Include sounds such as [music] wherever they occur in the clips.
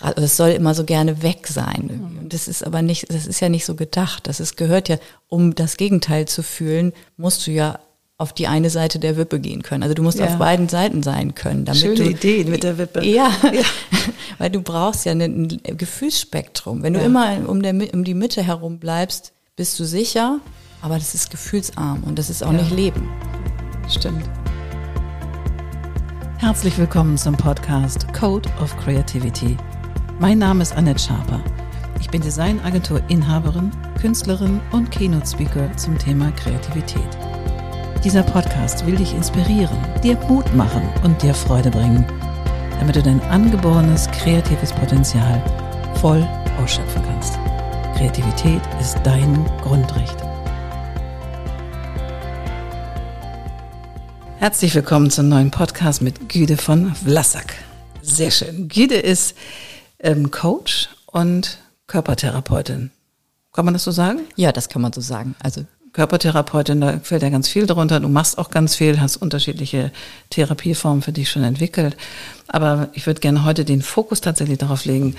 es soll immer so gerne weg sein. Und das ist aber nicht, das ist ja nicht so gedacht. Das ist, gehört ja, um das Gegenteil zu fühlen, musst du ja auf die eine Seite der Wippe gehen können. Also du musst ja. auf beiden Seiten sein können. Damit Schöne du, Idee mit der Wippe. Ja, ja. [laughs] weil du brauchst ja ein Gefühlsspektrum. Wenn du ja. immer um, der, um die Mitte herum bleibst, bist du sicher, aber das ist gefühlsarm und das ist auch nicht Leben. Stimmt. Herzlich willkommen zum Podcast Code of Creativity. Mein Name ist Annette Schaper. Ich bin Designagentur-Inhaberin, Künstlerin und Keynote-Speaker zum Thema Kreativität. Dieser Podcast will dich inspirieren, dir Mut machen und dir Freude bringen, damit du dein angeborenes kreatives Potenzial voll ausschöpfen kannst. Kreativität ist dein Grundrecht. Herzlich willkommen zum neuen Podcast mit Güde von Vlassak. Sehr schön. Güde ist ähm, Coach und Körpertherapeutin. Kann man das so sagen? Ja, das kann man so sagen. Also Körpertherapeutin, da fällt ja ganz viel darunter. Du machst auch ganz viel, hast unterschiedliche Therapieformen für dich schon entwickelt. Aber ich würde gerne heute den Fokus tatsächlich darauf legen,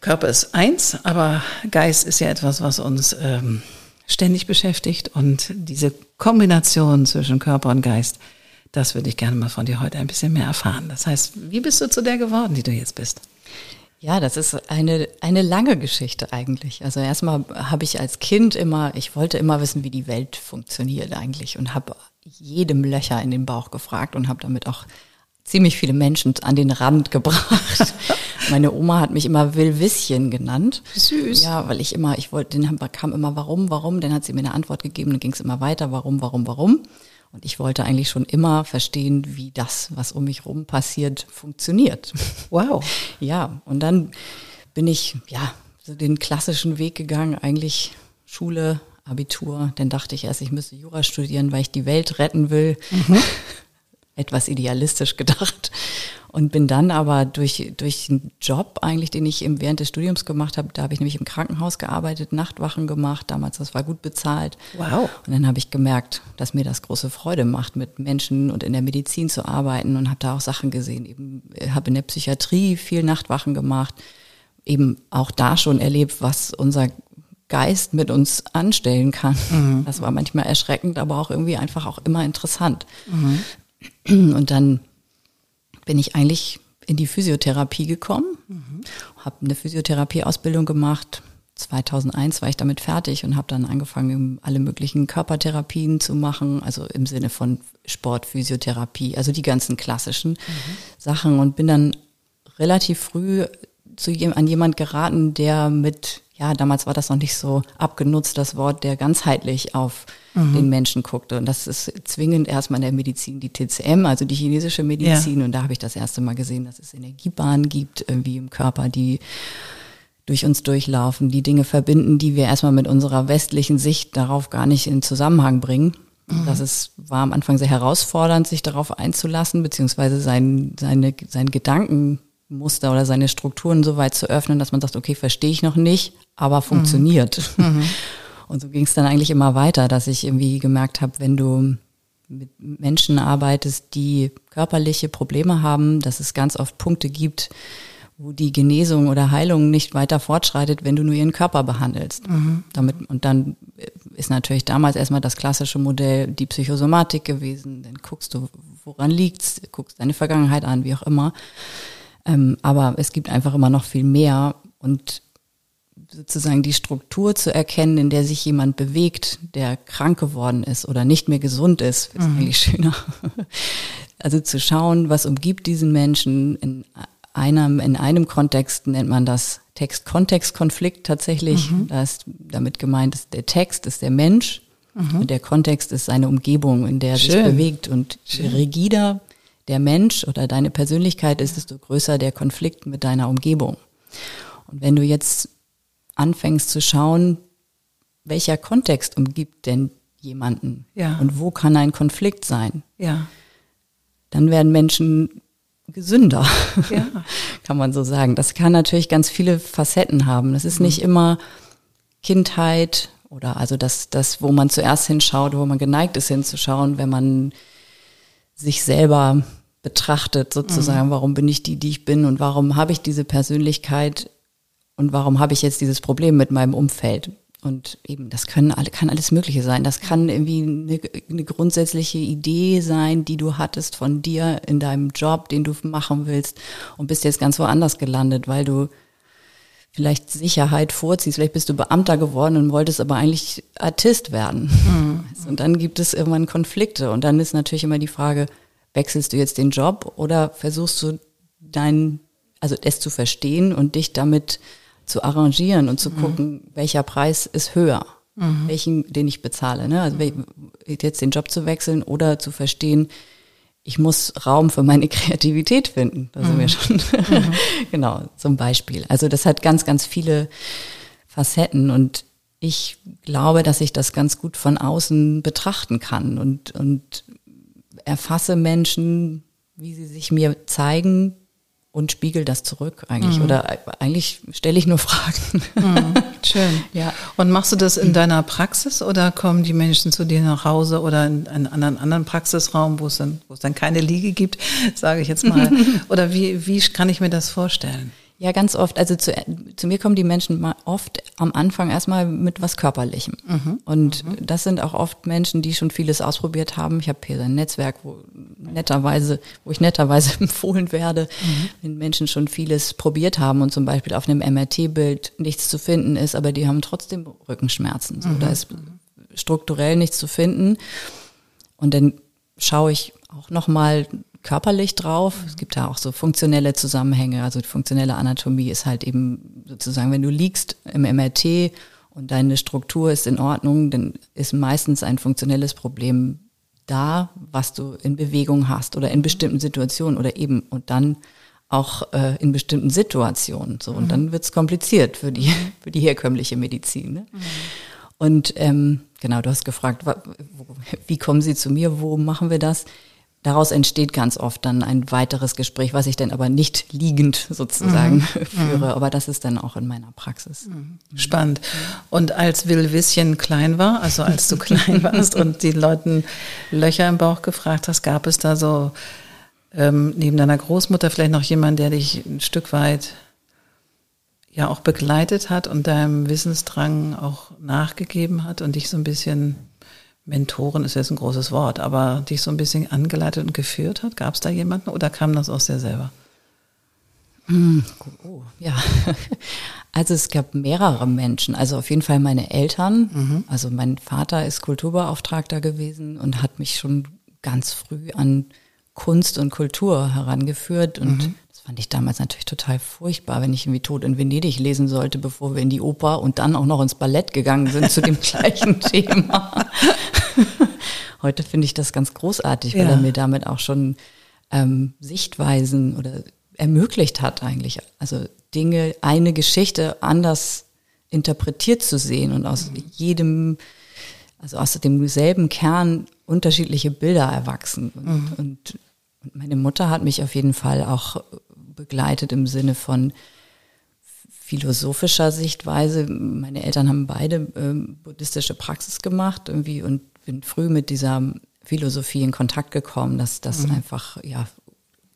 Körper ist eins, aber Geist ist ja etwas, was uns ähm, ständig beschäftigt. Und diese Kombination zwischen Körper und Geist, das würde ich gerne mal von dir heute ein bisschen mehr erfahren. Das heißt, wie bist du zu der geworden, die du jetzt bist? Ja, das ist eine, eine lange Geschichte eigentlich. Also erstmal habe ich als Kind immer, ich wollte immer wissen, wie die Welt funktioniert eigentlich und habe jedem Löcher in den Bauch gefragt und habe damit auch ziemlich viele Menschen an den Rand gebracht. [laughs] Meine Oma hat mich immer Willwisschen genannt. Süß. Ja, weil ich immer, ich wollte, dann kam immer warum, warum, dann hat sie mir eine Antwort gegeben, dann ging es immer weiter, warum, warum, warum. Und ich wollte eigentlich schon immer verstehen, wie das, was um mich rum passiert, funktioniert. [laughs] Wow. ja, und dann bin ich, ja, so den klassischen Weg gegangen, eigentlich Schule, Abitur. Dann dachte ich erst, ich müsste Jura studieren, weil ich die Welt retten will. Mhm. [laughs] Etwas idealistisch [laughs] gedacht und bin dann aber durch, durch einen Job eigentlich, den ich im, während des Studiums gemacht habe, da habe ich nämlich im Krankenhaus gearbeitet, Nachtwachen gemacht, damals, das war gut bezahlt. Wow. Und dann habe ich gemerkt, dass mir das große Freude macht, mit Menschen und in der Medizin zu arbeiten und habe da auch Sachen gesehen. Eben äh, habe in der Psychiatrie viel Nachtwachen gemacht, eben auch da schon erlebt, was unser Geist mit uns anstellen kann. Mhm. Das war manchmal erschreckend, aber auch irgendwie einfach auch immer interessant. Mhm. Und dann bin ich eigentlich in die Physiotherapie gekommen, mhm. habe eine Physiotherapieausbildung gemacht. 2001 war ich damit fertig und habe dann angefangen, alle möglichen Körpertherapien zu machen, also im Sinne von Sport, Physiotherapie, also die ganzen klassischen mhm. Sachen und bin dann relativ früh zu, an jemand geraten, der mit ja, damals war das noch nicht so abgenutzt, das Wort, der ganzheitlich auf mhm. den Menschen guckte. Und das ist zwingend erstmal in der Medizin die TCM, also die chinesische Medizin. Ja. Und da habe ich das erste Mal gesehen, dass es Energiebahnen gibt, irgendwie im Körper, die durch uns durchlaufen, die Dinge verbinden, die wir erstmal mit unserer westlichen Sicht darauf gar nicht in Zusammenhang bringen. Mhm. Das ist, war am Anfang sehr herausfordernd, sich darauf einzulassen, beziehungsweise sein, seine, seinen Gedanken Muster oder seine Strukturen so weit zu öffnen, dass man sagt, okay, verstehe ich noch nicht, aber funktioniert. Mhm. mhm. [laughs] Und so ging es dann eigentlich immer weiter, dass ich irgendwie gemerkt habe, wenn du mit Menschen arbeitest, die körperliche Probleme haben, dass es ganz oft Punkte gibt, wo die Genesung oder Heilung nicht weiter fortschreitet, wenn du nur ihren Körper behandelst. Mhm. Damit, und dann ist natürlich damals erstmal das klassische Modell die Psychosomatik gewesen. Dann guckst du, woran liegt's, guckst deine Vergangenheit an, wie auch immer. Ähm, aber es gibt einfach immer noch viel mehr und sozusagen die Struktur zu erkennen, in der sich jemand bewegt, der krank geworden ist oder nicht mehr gesund ist, ist mhm. eigentlich schöner. [laughs] Also zu schauen, was umgibt diesen Menschen in einem, in einem Kontext nennt man das Text-Kontext-Konflikt tatsächlich. Mhm. Da ist damit gemeint, ist der Text ist der Mensch mhm. und der Kontext ist seine Umgebung, in der er sich bewegt. Und je rigider der Mensch oder deine Persönlichkeit ist, desto größer der Konflikt mit deiner Umgebung. Und wenn du jetzt anfängst zu schauen, welcher Kontext umgibt denn jemanden ja. und wo kann ein Konflikt sein, ja. dann werden Menschen gesünder, [laughs] ja. kann man so sagen. Das kann natürlich ganz viele Facetten haben. Das ist mhm. nicht immer Kindheit oder also das, das, wo man zuerst hinschaut, wo man geneigt ist hinzuschauen, wenn man sich selber betrachtet sozusagen, mhm. warum bin ich die, die ich bin und warum habe ich diese Persönlichkeit und warum habe ich jetzt dieses Problem mit meinem Umfeld. Und eben, das können alle, kann alles Mögliche sein. Das kann irgendwie eine, eine, grundsätzliche Idee sein, die du hattest von dir in deinem Job, den du machen willst und bist jetzt ganz woanders gelandet, weil du vielleicht Sicherheit vorziehst. Vielleicht bist du Beamter geworden und wolltest aber eigentlich Artist werden. Mhm. Und dann gibt es irgendwann Konflikte. Und dann ist natürlich immer die Frage, wechselst du jetzt den Job oder versuchst du dein, also es zu verstehen und dich damit zu arrangieren und zu mhm. gucken, welcher Preis ist höher, mhm. welchen, den ich bezahle. Ne? Also jetzt den Job zu wechseln oder zu verstehen, ich muss Raum für meine [laughs] Kreativität finden. Da sind wir mhm. schon. Mhm. [laughs] genau, zum Beispiel. Also das hat ganz, ganz viele Facetten und ich glaube, dass ich das ganz gut von außen betrachten kann und, und erfasse Menschen, wie sie sich mir zeigen, und spiegel das zurück eigentlich. Mhm. Oder eigentlich stelle ich nur Fragen. Mhm. [laughs] Schön. ja. Und machst du das in deiner Praxis oder kommen die Menschen zu dir nach Hause oder in einen anderen, anderen Praxisraum, wo es dann, wo es dann keine Liege gibt, sage ich jetzt mal. [laughs] oder wie, wie kann ich mir das vorstellen? Ja, ganz oft. Also zu, zu mir kommen die Menschen mal oft am Anfang erstmal mit was Körperlichem. Mhm. Und mhm. das sind auch oft Menschen, die schon vieles ausprobiert haben. Ich habe hier ein Netzwerk, wo netterweise, wo ich netterweise [laughs] empfohlen werde, mhm. wenn Menschen schon vieles probiert haben und zum Beispiel auf einem MRT-Bild nichts zu finden ist, aber die haben trotzdem Rückenschmerzen. So, da mhm. ist strukturell nichts zu finden. Und dann schaue ich auch nochmal körperlich drauf. Es gibt da auch so funktionelle Zusammenhänge. Also die funktionelle Anatomie ist halt eben sozusagen, wenn du liegst im MRT und deine Struktur ist in Ordnung, dann ist meistens ein funktionelles Problem da, was du in Bewegung hast oder in bestimmten Situationen oder eben und dann auch äh, in bestimmten Situationen. So und mhm. dann wird's kompliziert für die [laughs] für die herkömmliche Medizin. Ne? Mhm. Und ähm, genau, du hast gefragt, wie kommen Sie zu mir? Wo machen wir das? Daraus entsteht ganz oft dann ein weiteres Gespräch, was ich dann aber nicht liegend sozusagen mhm. [laughs] führe. Mhm. Aber das ist dann auch in meiner Praxis. Mhm. Spannend. Und als Will Wisschen klein war, also als du [laughs] klein warst und die Leuten Löcher im Bauch gefragt hast, gab es da so ähm, neben deiner Großmutter vielleicht noch jemand, der dich ein Stück weit ja auch begleitet hat und deinem Wissensdrang auch nachgegeben hat und dich so ein bisschen Mentoren ist jetzt ein großes Wort, aber dich so ein bisschen angeleitet und geführt hat? Gab es da jemanden oder kam das aus dir selber? Mm, oh, ja, also es gab mehrere Menschen. Also auf jeden Fall meine Eltern. Mhm. Also mein Vater ist Kulturbeauftragter gewesen und hat mich schon ganz früh an Kunst und Kultur herangeführt und mhm fand ich damals natürlich total furchtbar, wenn ich irgendwie Tod in Venedig lesen sollte, bevor wir in die Oper und dann auch noch ins Ballett gegangen sind zu dem [laughs] gleichen Thema. [laughs] Heute finde ich das ganz großartig, weil ja. er mir damit auch schon ähm, Sichtweisen oder ermöglicht hat eigentlich. Also Dinge, eine Geschichte anders interpretiert zu sehen und aus mhm. jedem, also aus demselben Kern unterschiedliche Bilder erwachsen. Und, mhm. und, und meine Mutter hat mich auf jeden Fall auch begleitet im Sinne von philosophischer Sichtweise. Meine Eltern haben beide ähm, buddhistische Praxis gemacht irgendwie und bin früh mit dieser Philosophie in Kontakt gekommen, dass das mhm. einfach ja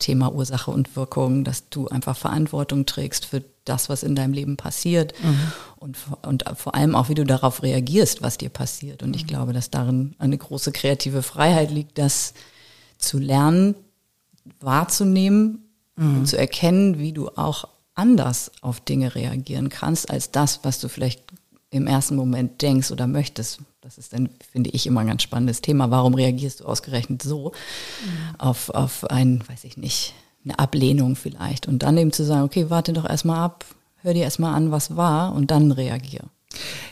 Thema Ursache und Wirkung, dass du einfach Verantwortung trägst für das, was in deinem Leben passiert mhm. und, und vor allem auch, wie du darauf reagierst, was dir passiert. Und ich mhm. glaube, dass darin eine große kreative Freiheit liegt, das zu lernen, wahrzunehmen mhm. zu erkennen, wie du auch anders auf Dinge reagieren kannst, als das, was du vielleicht im ersten Moment denkst oder möchtest. Das ist dann, finde ich, immer ein ganz spannendes Thema. Warum reagierst du ausgerechnet so mhm. auf, auf ein, weiß ich nicht, eine Ablehnung vielleicht? Und dann eben zu sagen, okay, warte doch erstmal ab, hör dir erstmal an, was war und dann reagier.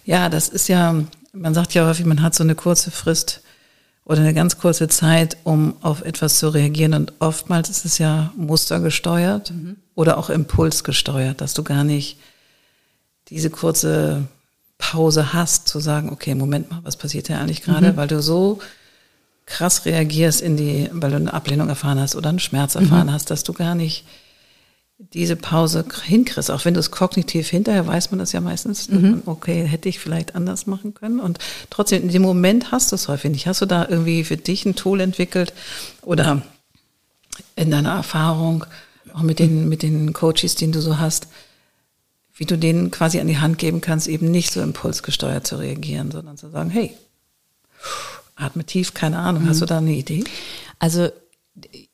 Ja, das ist ja, man sagt ja häufig, man hat so eine kurze Frist, oder eine ganz kurze Zeit, um auf etwas zu reagieren. Und oftmals ist es ja mustergesteuert mhm. oder auch impulsgesteuert, dass du gar nicht diese kurze Pause hast, zu sagen, okay, Moment mal, was passiert hier eigentlich gerade? Mhm. Weil du so krass reagierst in die, weil du eine Ablehnung erfahren hast oder einen Schmerz erfahren mhm. hast, dass du gar nicht diese Pause hinkriegst, auch wenn du es kognitiv hinterher weiß man das ja meistens, mhm. okay, hätte ich vielleicht anders machen können und trotzdem in dem Moment hast du es häufig nicht. Hast du da irgendwie für dich ein Tool entwickelt oder in deiner Erfahrung, auch mit den, mit den Coaches, den du so hast, wie du denen quasi an die Hand geben kannst, eben nicht so impulsgesteuert zu reagieren, sondern zu sagen, hey, atme tief, keine Ahnung, mhm. hast du da eine Idee? Also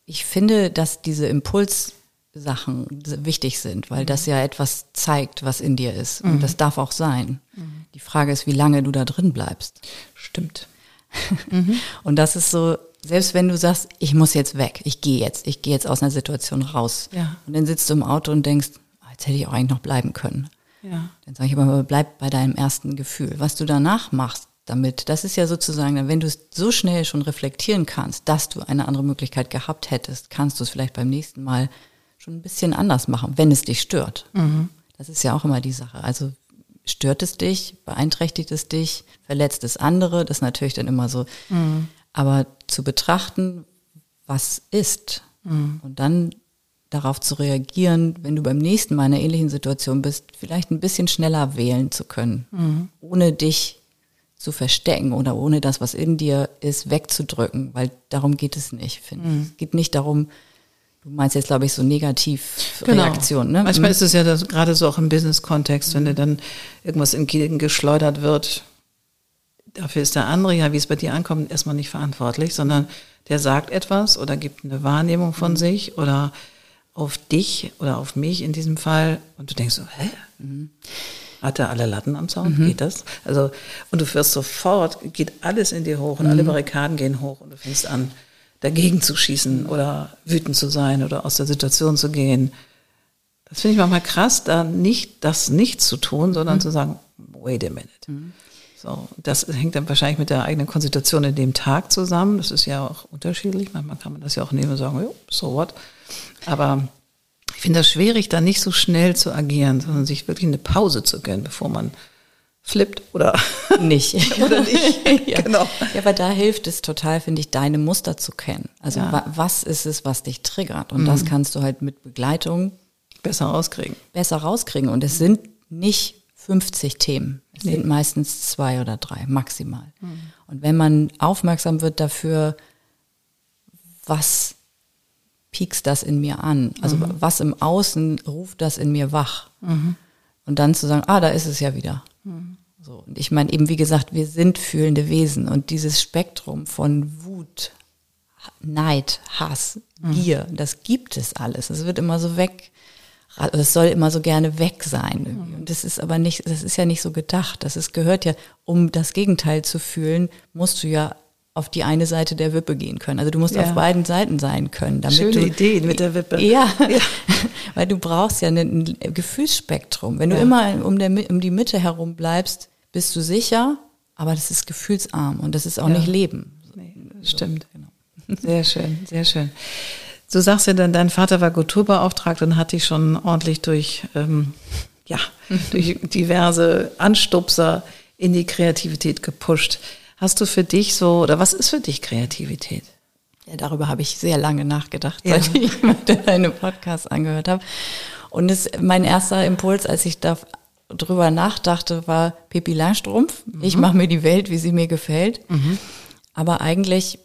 ich finde, dass diese Impulssachen wichtig sind, weil das ja etwas zeigt, was in dir ist. Und mhm. das darf auch sein. Mhm. Die Frage ist, wie lange du da drin bleibst. Stimmt. [laughs] Mhm. Und das ist so, selbst wenn du sagst, ich muss jetzt weg, ich gehe jetzt, ich gehe jetzt aus einer Situation raus. Ja. Und dann sitzt du im Auto und denkst, oh, jetzt hätte ich auch eigentlich noch bleiben können. Ja. Dann sage ich aber, bleib bei deinem ersten Gefühl. Was du danach machst damit, das ist ja sozusagen, wenn du es so schnell schon reflektieren kannst, dass du eine andere Möglichkeit gehabt hättest, kannst du es vielleicht beim nächsten Mal schon ein bisschen anders machen, wenn es dich stört. Mhm. Das ist ja auch immer die Sache. Also stört es dich, beeinträchtigt es dich, verletzt es andere, das ist natürlich dann immer so. Mhm. Aber zu betrachten, was ist mhm. und dann darauf zu reagieren, wenn du beim nächsten Mal in einer ähnlichen Situation bist, vielleicht ein bisschen schneller wählen zu können, mhm. ohne dich zu verstecken oder ohne das, was in dir ist, wegzudrücken, weil darum geht es nicht, finde ich. Mhm. Es geht nicht darum, Du meinst jetzt, glaube ich, so Negativreaktionen, genau. ne? Manchmal mhm. ist es ja das, gerade so auch im Business-Kontext, wenn dir dann irgendwas entgegengeschleudert wird, dafür ist der andere, ja, wie es bei dir ankommt, erstmal nicht verantwortlich, sondern der sagt etwas oder gibt eine Wahrnehmung von mhm. sich oder auf dich oder auf mich in diesem Fall und du denkst so, hä? Mhm. Hat er alle Latten am Zaun? Mhm. Geht das? Also, und du wirst sofort, geht alles in dir hoch und alle mhm. Barrikaden gehen hoch und du fängst an, dagegen zu schießen oder wütend zu sein oder aus der Situation zu gehen. Das finde ich manchmal krass, da nicht das nicht zu tun, sondern mhm. zu sagen, wait a minute. Mhm. So, das hängt dann wahrscheinlich mit der eigenen Konstitution in dem Tag zusammen. Das ist ja auch unterschiedlich. Manchmal kann man das ja auch nehmen und sagen, so what. Aber ich finde das schwierig, da nicht so schnell zu agieren, sondern sich wirklich eine Pause zu gönnen, bevor man flippt oder [laughs] nicht. [laughs] oder nicht. [laughs] ja. Genau. Ja, aber da hilft es total, finde ich, deine Muster zu kennen. Also ja. wa was ist es, was dich triggert? Und mhm. das kannst du halt mit Begleitung besser rauskriegen. Besser rauskriegen. Und es sind nicht 50 Themen. Es nee. sind meistens zwei oder drei, maximal. Mhm. Und wenn man aufmerksam wird dafür, was piekst das in mir an? Also mhm. was im Außen ruft das in mir wach? Mhm. Und dann zu sagen, ah, da ist es ja wieder. So, und ich meine eben, wie gesagt, wir sind fühlende Wesen und dieses Spektrum von Wut, Neid, Hass, Gier, mhm. das gibt es alles. Es wird immer so weg, es soll immer so gerne weg sein. Irgendwie. Und das ist aber nicht, das ist ja nicht so gedacht. Das ist, gehört ja, um das Gegenteil zu fühlen, musst du ja auf die eine Seite der Wippe gehen können. Also du musst ja. auf beiden Seiten sein können. Damit Schöne du, Idee mit der Wippe. Ja, ja. [laughs] weil du brauchst ja ein Gefühlsspektrum. Wenn du immer um, der, um die Mitte herum bleibst, bist du sicher, aber das ist gefühlsarm und das ist auch ja. nicht Leben. Nee, stimmt. Genau. [laughs] Sehr schön, sehr schön. Du sagst ja dann, dein Vater war Kulturbeauftragter und hat dich schon ordentlich durch, ähm, ja, [laughs] durch diverse Anstupser in die Kreativität gepusht. Hast du für dich so, oder was ist für dich Kreativität? Ja, darüber habe ich sehr lange nachgedacht, ja. seit ich [laughs] deine Podcast angehört habe. Und es, mein erster Impuls, als ich da drüber nachdachte, war Pippi Langstrumpf. Mhm. Ich mache mir die Welt, wie sie mir gefällt. Mhm. Aber eigentlich,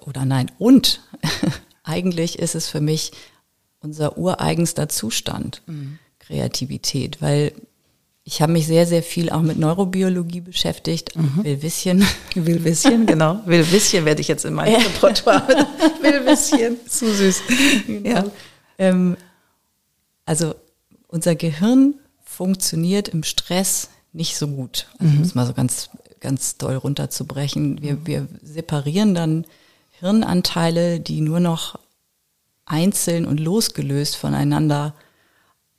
oder nein, und [laughs] eigentlich ist es für mich unser ureigenster Zustand, mhm. Kreativität, weil ich habe mich sehr, sehr viel auch mit Neurobiologie beschäftigt. Mhm. Willwisschen. [laughs] Willwisschen, genau. Willwisschen werde ich jetzt in meinem Repertoire. [laughs] Willwisschen, zu süß. Genau. Ja. Ähm, also unser Gehirn funktioniert im Stress nicht so gut. Also mhm. um es mal so ganz, ganz doll runterzubrechen. Wir, wir separieren dann Hirnanteile, die nur noch einzeln und losgelöst voneinander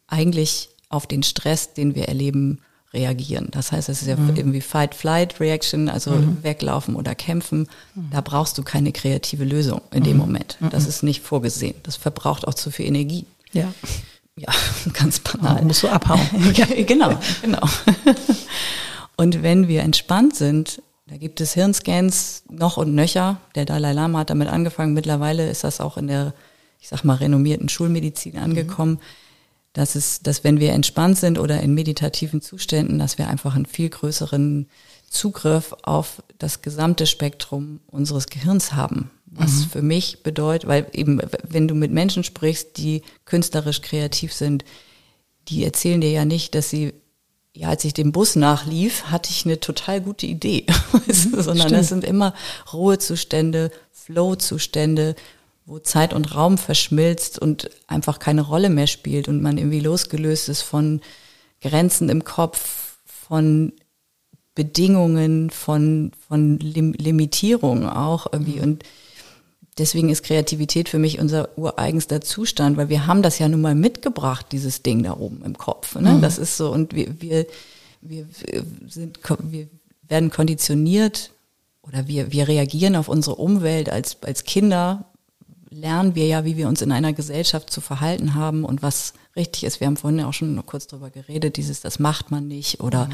eigentlich auf den Stress, den wir erleben, reagieren. Das heißt, es ist ja mhm. irgendwie Fight-Flight-Reaction, also mhm. weglaufen oder kämpfen. Mhm. Da brauchst du keine kreative Lösung in dem mhm. Moment. Mhm. Das ist nicht vorgesehen. Das verbraucht auch zu viel Energie. Ja. Ja, [laughs] ganz banal. Oh, musst du abhauen. [laughs] genau, genau. [laughs] Und wenn wir entspannt sind, da gibt es Hirnscans noch und nöcher. Der Dalai Lama hat damit angefangen. Mittlerweile ist das auch in der, ich sag mal, renommierten Schulmedizin angekommen. Dass es, dass wenn wir entspannt sind oder in meditativen Zuständen, dass wir einfach einen viel größeren Zugriff auf das gesamte Spektrum unseres Gehirns haben. Was mhm. für mich bedeutet, weil eben, wenn du mit Menschen sprichst, die künstlerisch kreativ sind, die erzählen dir ja nicht, dass sie, ja, als ich dem Bus nachlief, hatte ich eine total gute Idee, [laughs] sondern das sind immer Ruhezustände, Flow-Zustände, wo Zeit und Raum verschmilzt und einfach keine Rolle mehr spielt und man irgendwie losgelöst ist von Grenzen im Kopf, von Bedingungen, von, von Lim Limitierungen auch irgendwie. Mhm. Und deswegen ist Kreativität für mich unser ureigenster Zustand, weil wir haben das ja nun mal mitgebracht, dieses Ding da oben im Kopf. Ne? Mhm. Das ist so, und wir, wir, wir sind, wir werden konditioniert oder wir, wir reagieren auf unsere Umwelt als, als Kinder lernen wir ja, wie wir uns in einer Gesellschaft zu verhalten haben und was richtig ist. Wir haben vorhin ja auch schon kurz drüber geredet, dieses, das macht man nicht oder mhm.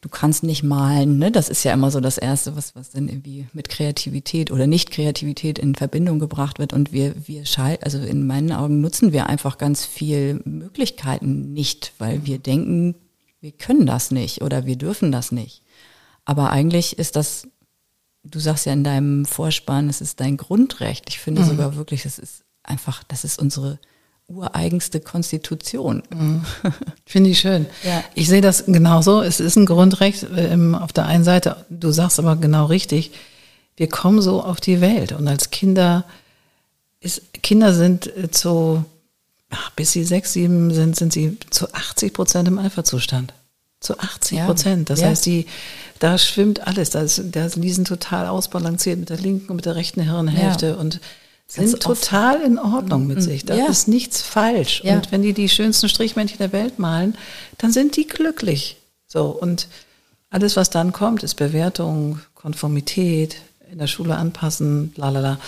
du kannst nicht malen. Ne? Das ist ja immer so das Erste, was, was dann irgendwie mit Kreativität oder Nicht-Kreativität in Verbindung gebracht wird. Und wir, wir schall, also in meinen Augen nutzen wir einfach ganz viel Möglichkeiten nicht, weil wir denken, wir können das nicht oder wir dürfen das nicht. Aber eigentlich ist das du sagst ja in deinem Vorspann, es ist dein Grundrecht. Ich finde mhm. sogar wirklich, das ist einfach, das ist unsere ureigenste Konstitution. Mhm. [laughs] Finde ich schön. Ja. Ich sehe das genauso. Es ist ein Grundrecht ähm, auf der einen Seite. Du sagst aber genau richtig. Wir kommen so auf die Welt und als Kinder ist, Kinder sind äh, zu, ach, bis sie sechs, sieben sind, sind sie zu 80 Prozent im Eiferzustand. Zu 80 Prozent. Ja. Das ja. heißt, die, da schwimmt alles. Da, ist, da die sind total ausbalanciert mit der linken und mit der rechten Hirnhälfte ja. und sind total in Ordnung mit mhm. sich. Da ist nichts falsch. Und wenn die die schönsten Strichmännchen der Welt malen, dann sind die glücklich. So und alles, was dann kommt, ist Bewertung, Konformität, in der Schule anpassen, lalala.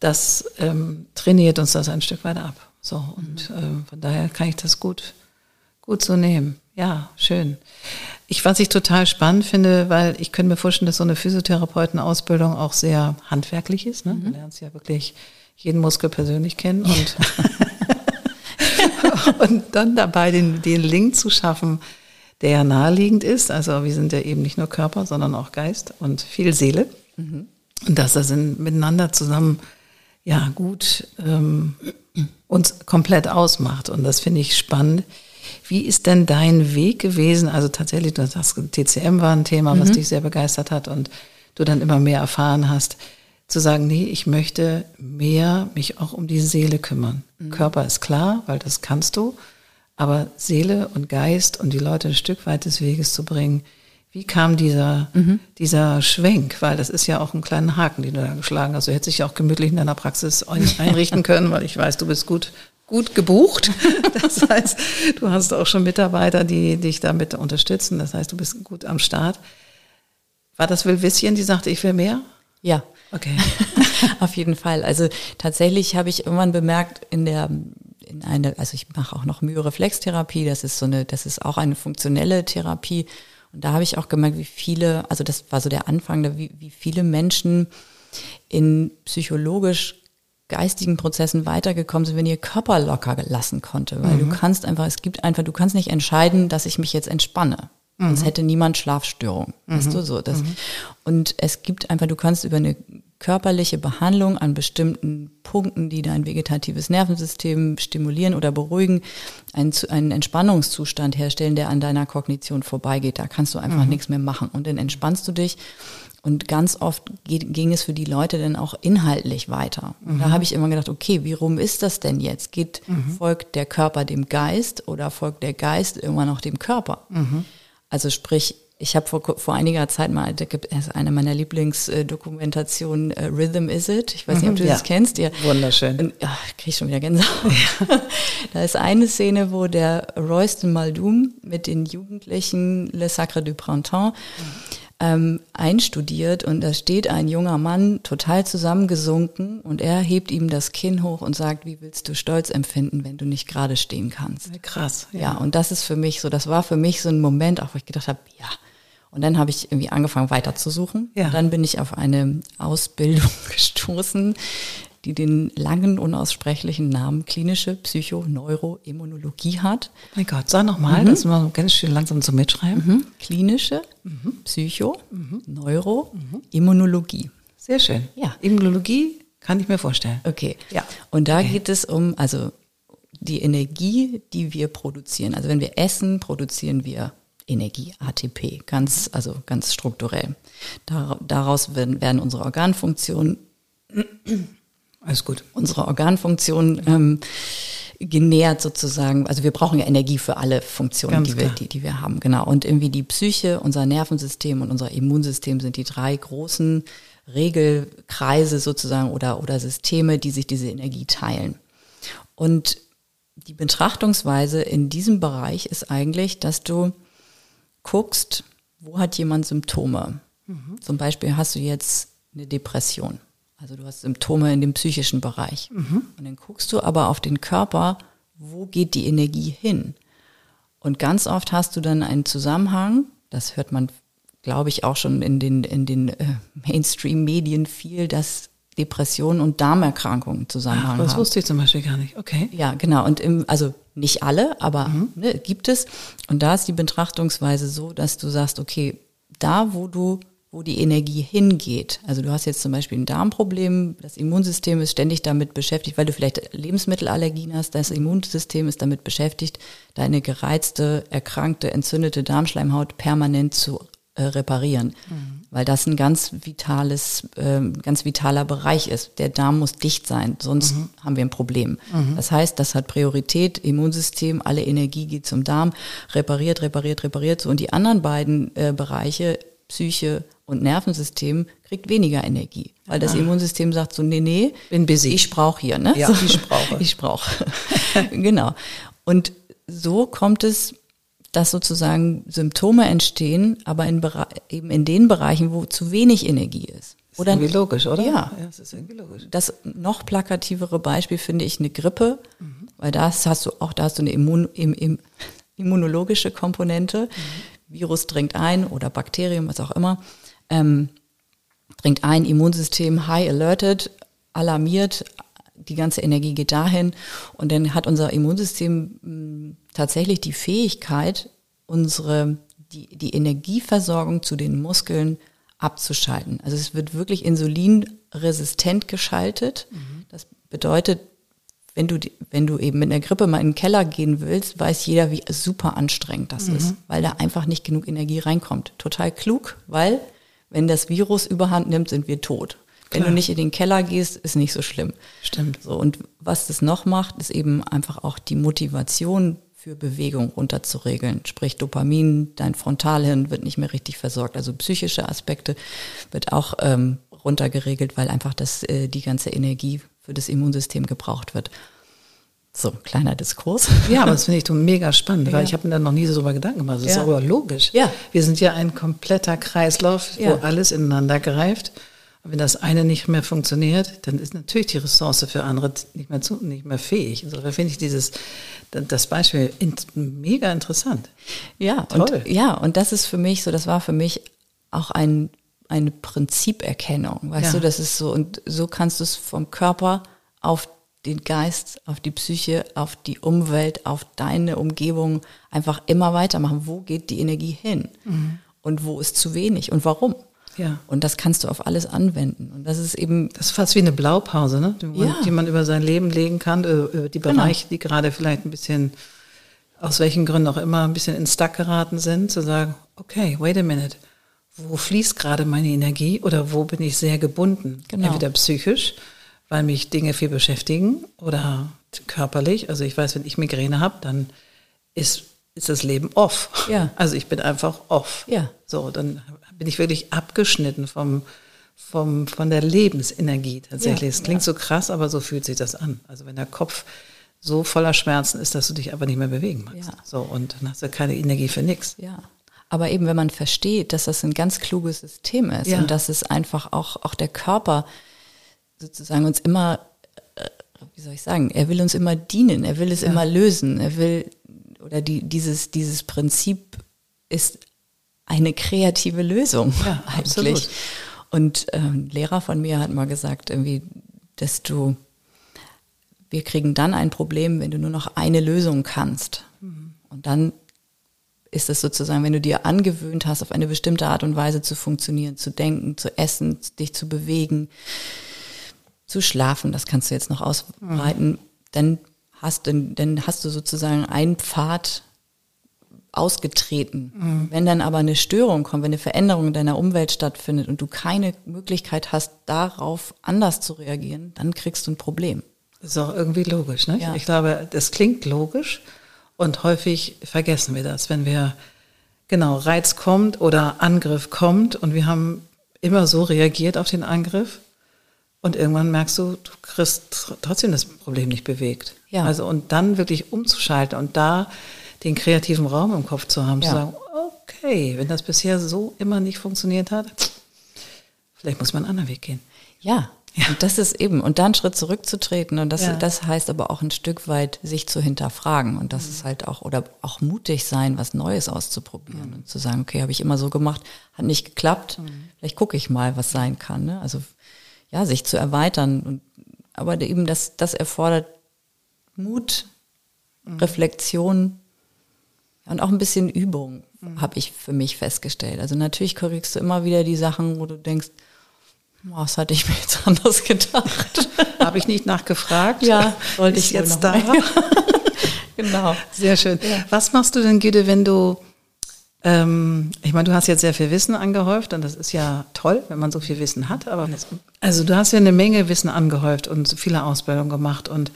Das ähm, trainiert uns das ein Stück weit ab. So und mhm. äh, von daher kann ich das gut, gut so nehmen. Ja, schön. Ich, was ich total spannend finde, weil ich könnte mir vorstellen, dass so eine Physiotherapeutenausbildung auch sehr handwerklich ist. Ne? Mhm. Du lernst ja wirklich jeden Muskel persönlich kennen und, [laughs] und dann dabei den, den Link zu schaffen, der ja naheliegend ist. Also wir sind ja eben nicht nur Körper, sondern auch Geist und viel Seele. Mhm. Und dass das in, miteinander zusammen ja gut ähm, uns komplett ausmacht. Und das finde ich spannend. Wie ist denn dein Weg gewesen? Also tatsächlich, das TCM war ein Thema, was mhm. dich sehr begeistert hat und du dann immer mehr erfahren hast, zu sagen, nee, ich möchte mehr mich auch um die Seele kümmern. Mhm. Körper ist klar, weil das kannst du, aber Seele und Geist und die Leute ein Stück weit des Weges zu bringen, wie kam dieser, mhm. dieser Schwenk? Weil das ist ja auch ein kleiner Haken, den du da geschlagen hast. Du hättest dich ja auch gemütlich in deiner Praxis [laughs] einrichten können, weil ich weiß, du bist gut gut gebucht. [laughs] Das heißt, du hast auch schon Mitarbeiter, die dich damit unterstützen. Das heißt, du bist gut am Start. War das Wilwisschen, die sagte, ich will mehr? Ja. Okay. [laughs] Auf jeden Fall. Also tatsächlich habe ich irgendwann bemerkt in der in eine, also ich mache auch noch Myoreflextherapie, das ist so eine, das ist auch eine funktionelle Therapie. Und da habe ich auch gemerkt, wie viele, also das war so der Anfang, wie, wie viele Menschen in psychologisch geistigen Prozessen weitergekommen sind, wenn ihr Körper locker lassen konnte. Weil mhm. du kannst einfach, es gibt einfach, du kannst nicht entscheiden, dass ich mich jetzt entspanne. Mhm. Hätte niemand Schlafstörung. Mhm. Weißt du so? Das, mhm. Und es gibt einfach, du kannst über eine körperliche Behandlung an bestimmten Punkten, die dein vegetatives Nervensystem stimulieren oder beruhigen, einen, einen Entspannungszustand herstellen, der an deiner Kognition vorbeigeht. Da kannst du einfach mhm. nichts mehr machen. Und dann entspannst du dich und ganz oft ging es für die Leute dann auch inhaltlich weiter. Mhm. da habe ich immer gedacht, okay, wie rum ist das denn jetzt? Geht, mhm. folgt der Körper dem Geist oder folgt der Geist irgendwann noch dem Körper? Also sprich, ich habe vor, vor einiger Zeit mal, da gibt es eine meiner Lieblingsdokumentationen, äh, Rhythm Is It. Ich weiß nicht, ob du mhm. ja. das kennst. Ja. Wunderschön. Und, ach, krieg ich schon wieder Gänsehaut. Ja. [laughs] da ist eine Szene, wo der Royston Muldoon mit den Jugendlichen Le Sacre du Printemps mhm ähm, einstudiert und da steht ein junger Mann total zusammengesunken und er hebt ihm das Kinn hoch und sagt, wie willst du Stolz empfinden, wenn du nicht gerade stehen kannst? Krass. Ja. ja, und das ist für mich so, das war für mich so ein Moment, auch wo ich gedacht habe, ja. Und dann habe ich irgendwie angefangen weiterzusuchen. Ja. Und dann bin ich auf eine Ausbildung [laughs] gestoßen, die den langen, unaussprechlichen Namen klinische Psychoneuroimmunologie hat. Mein Gott, sag nochmal, mhm. das mal ganz schön langsam zum Mitschreiben. Mhm. Klinische mhm. Psycho, mhm. Neuro, Immunologie. Sehr schön. Ja. Immunologie kann ich mir vorstellen. Okay. Ja. Und da okay. geht es um, also die Energie, die wir produzieren. Also wenn wir essen, produzieren wir Energie, ATP, ganz, also ganz strukturell. Daraus werden, werden unsere Organfunktionen, alles gut, unsere Organfunktionen ähm, genährt sozusagen. Also wir brauchen ja Energie für alle Funktionen, die wir, die, die wir haben, genau. Und irgendwie die Psyche, unser Nervensystem und unser Immunsystem sind die drei großen Regelkreise sozusagen oder, oder Systeme, die sich diese Energie teilen. Und die Betrachtungsweise in diesem Bereich ist eigentlich, dass du guckst, wo hat jemand Symptome. Mhm. Zum Beispiel hast du jetzt eine Depression. Also du hast Symptome in dem psychischen Bereich. Mhm. Und dann guckst du aber auf den Körper, wo geht die Energie hin? Und ganz oft hast du dann einen Zusammenhang, das hört man, glaube ich, auch schon in den, in den äh, Mainstream-Medien viel, dass Depressionen und Darmerkrankungen Zusammenhang Ach, das haben. wusste ich zum Beispiel gar nicht. Okay. Ja, genau. Und im, also nicht alle, aber mhm. ne, gibt es. Und da ist die Betrachtungsweise so, dass du sagst, okay, da wo du, wo die Energie hingeht, also du hast jetzt zum Beispiel ein Darmproblem, das Immunsystem ist ständig damit beschäftigt, weil du vielleicht Lebensmittelallergien hast, das Immunsystem ist damit beschäftigt, deine gereizte, erkrankte, entzündete Darmschleimhaut permanent zu äh, reparieren, mhm. weil das ein ganz vitales, äh, ganz vitaler Bereich ist. Der Darm muss dicht sein, sonst mhm. haben wir ein Problem. Mhm. Das heißt, das hat Priorität, Immunsystem, alle Energie geht zum Darm, repariert, repariert, repariert. So und die anderen beiden äh, Bereiche, Psyche und Nervensystem, kriegt weniger Energie, weil das ah. Immunsystem sagt so, nee, nee, bin busy, ich brauche hier, ne? Ja, so, ich brauche, [laughs] ich brauche, [laughs] genau. Und so kommt es dass sozusagen Symptome entstehen, aber in, eben in den Bereichen, wo zu wenig Energie ist. Ist irgendwie logisch, oder? Ja, ja das ist irgendwie logisch. Das noch plakativere Beispiel finde ich eine Grippe, mhm. weil das hast du auch, da hast du eine Immun, im, im, immunologische Komponente. Mhm. Virus dringt ein oder Bakterium, was auch immer, ähm, dringt ein, Immunsystem high alerted, alarmiert, die ganze Energie geht dahin und dann hat unser Immunsystem hm, tatsächlich die Fähigkeit, unsere die, die Energieversorgung zu den Muskeln abzuschalten. Also es wird wirklich insulinresistent geschaltet. Mhm. Das bedeutet, wenn du, wenn du eben mit einer Grippe mal in den Keller gehen willst, weiß jeder, wie super anstrengend das mhm. ist, weil da einfach nicht genug Energie reinkommt. Total klug, weil wenn das Virus überhand nimmt, sind wir tot. Wenn du nicht in den Keller gehst, ist nicht so schlimm. Stimmt. So, und was das noch macht, ist eben einfach auch die Motivation für Bewegung runterzuregeln. Sprich Dopamin, dein Frontalhirn wird nicht mehr richtig versorgt. Also psychische Aspekte wird auch ähm, runtergeregelt, weil einfach das, äh, die ganze Energie für das Immunsystem gebraucht wird. So, kleiner Diskurs. Ja, aber das finde ich so mega spannend, ja. weil ich habe mir da noch nie so über Gedanken gemacht. Das ja. ist aber logisch. Ja. Wir sind ja ein kompletter Kreislauf, wo ja. alles ineinander greift. Und wenn das eine nicht mehr funktioniert, dann ist natürlich die Ressource für andere nicht mehr, zu, nicht mehr fähig. Insofern also finde ich dieses, das Beispiel mega interessant. Ja, Toll. Und, ja, und das ist für mich so, das war für mich auch ein, eine Prinziperkennung. Weißt ja. du, das ist so, und so kannst du es vom Körper auf den Geist, auf die Psyche, auf die Umwelt, auf deine Umgebung einfach immer weitermachen. Wo geht die Energie hin? Mhm. Und wo ist zu wenig und warum? Ja. Und das kannst du auf alles anwenden. Und das ist eben. Das ist fast wie eine Blaupause, ne? Die, ja. die man über sein Leben legen kann, über die genau. Bereiche, genau. die gerade vielleicht ein bisschen, aus welchen Gründen auch immer, ein bisschen in Stuck geraten sind, zu sagen, okay, wait a minute. Wo fließt gerade meine Energie oder wo bin ich sehr gebunden? Genau. Entweder psychisch, weil mich Dinge viel beschäftigen oder körperlich. Also ich weiß, wenn ich Migräne habe, dann ist ist das Leben off. Ja. [laughs] Also ich bin einfach off. Ja. So, dann bin ich wirklich abgeschnitten vom, vom, von der Lebensenergie tatsächlich. Es klingt ja. so krass, aber so fühlt sich das an. Also wenn der Kopf so voller Schmerzen ist, dass du dich aber nicht mehr bewegen magst. Ja. So, und dann hast du keine Energie für nichts. Ja. Aber eben, wenn man versteht, dass das ein ganz kluges System ist ja. und dass es einfach auch, auch der Körper sozusagen uns immer, äh, wie soll ich sagen, er will uns immer dienen, er will es ja. immer lösen, er will, oder die, dieses, dieses Prinzip ist eine kreative Lösung ja, [laughs] eigentlich. Absolut. Und äh, ein Lehrer von mir hat mal gesagt, irgendwie, desto wir kriegen dann ein Problem, wenn du nur noch eine Lösung kannst. Mhm. Und dann ist es sozusagen, wenn du dir angewöhnt hast, auf eine bestimmte Art und Weise zu funktionieren, zu denken, zu essen, dich zu bewegen, zu schlafen, das kannst du jetzt noch ausbreiten, mhm. dann hast, dann, dann hast du sozusagen einen Pfad ausgetreten. Mhm. Wenn dann aber eine Störung kommt, wenn eine Veränderung in deiner Umwelt stattfindet und du keine Möglichkeit hast, darauf anders zu reagieren, dann kriegst du ein Problem. Das ist auch irgendwie logisch, ne? Ja. Ich glaube, das klingt logisch und häufig vergessen wir das, wenn wir, genau, Reiz kommt oder Angriff kommt und wir haben immer so reagiert auf den Angriff und irgendwann merkst du, du kriegst trotzdem das Problem nicht bewegt. Ja. Also und dann wirklich umzuschalten und da den kreativen Raum im Kopf zu haben, ja. zu sagen, okay, wenn das bisher so immer nicht funktioniert hat, vielleicht muss man einen anderen Weg gehen. Ja, ja. Und das ist eben, und dann einen Schritt zurückzutreten. Und das, ja. das heißt aber auch ein Stück weit, sich zu hinterfragen. Und das mhm. ist halt auch, oder auch mutig sein, was Neues auszuprobieren mhm. und zu sagen, okay, habe ich immer so gemacht, hat nicht geklappt, mhm. vielleicht gucke ich mal, was sein kann. Ne? Also ja, sich zu erweitern. Und, aber eben das, das erfordert Mut, mhm. Reflexion, und auch ein bisschen Übung, mhm. habe ich für mich festgestellt. Also natürlich korrigst du immer wieder die Sachen, wo du denkst, das hatte ich mir jetzt [laughs] anders gedacht. habe ich nicht nachgefragt? Ja, wollte ich jetzt da. [laughs] genau. Sehr schön. Ja. Was machst du denn, Güte, wenn du, ähm, ich meine, du hast jetzt sehr viel Wissen angehäuft und das ist ja toll, wenn man so viel Wissen hat, aber also du hast ja eine Menge Wissen angehäuft und so viele Ausbildungen gemacht und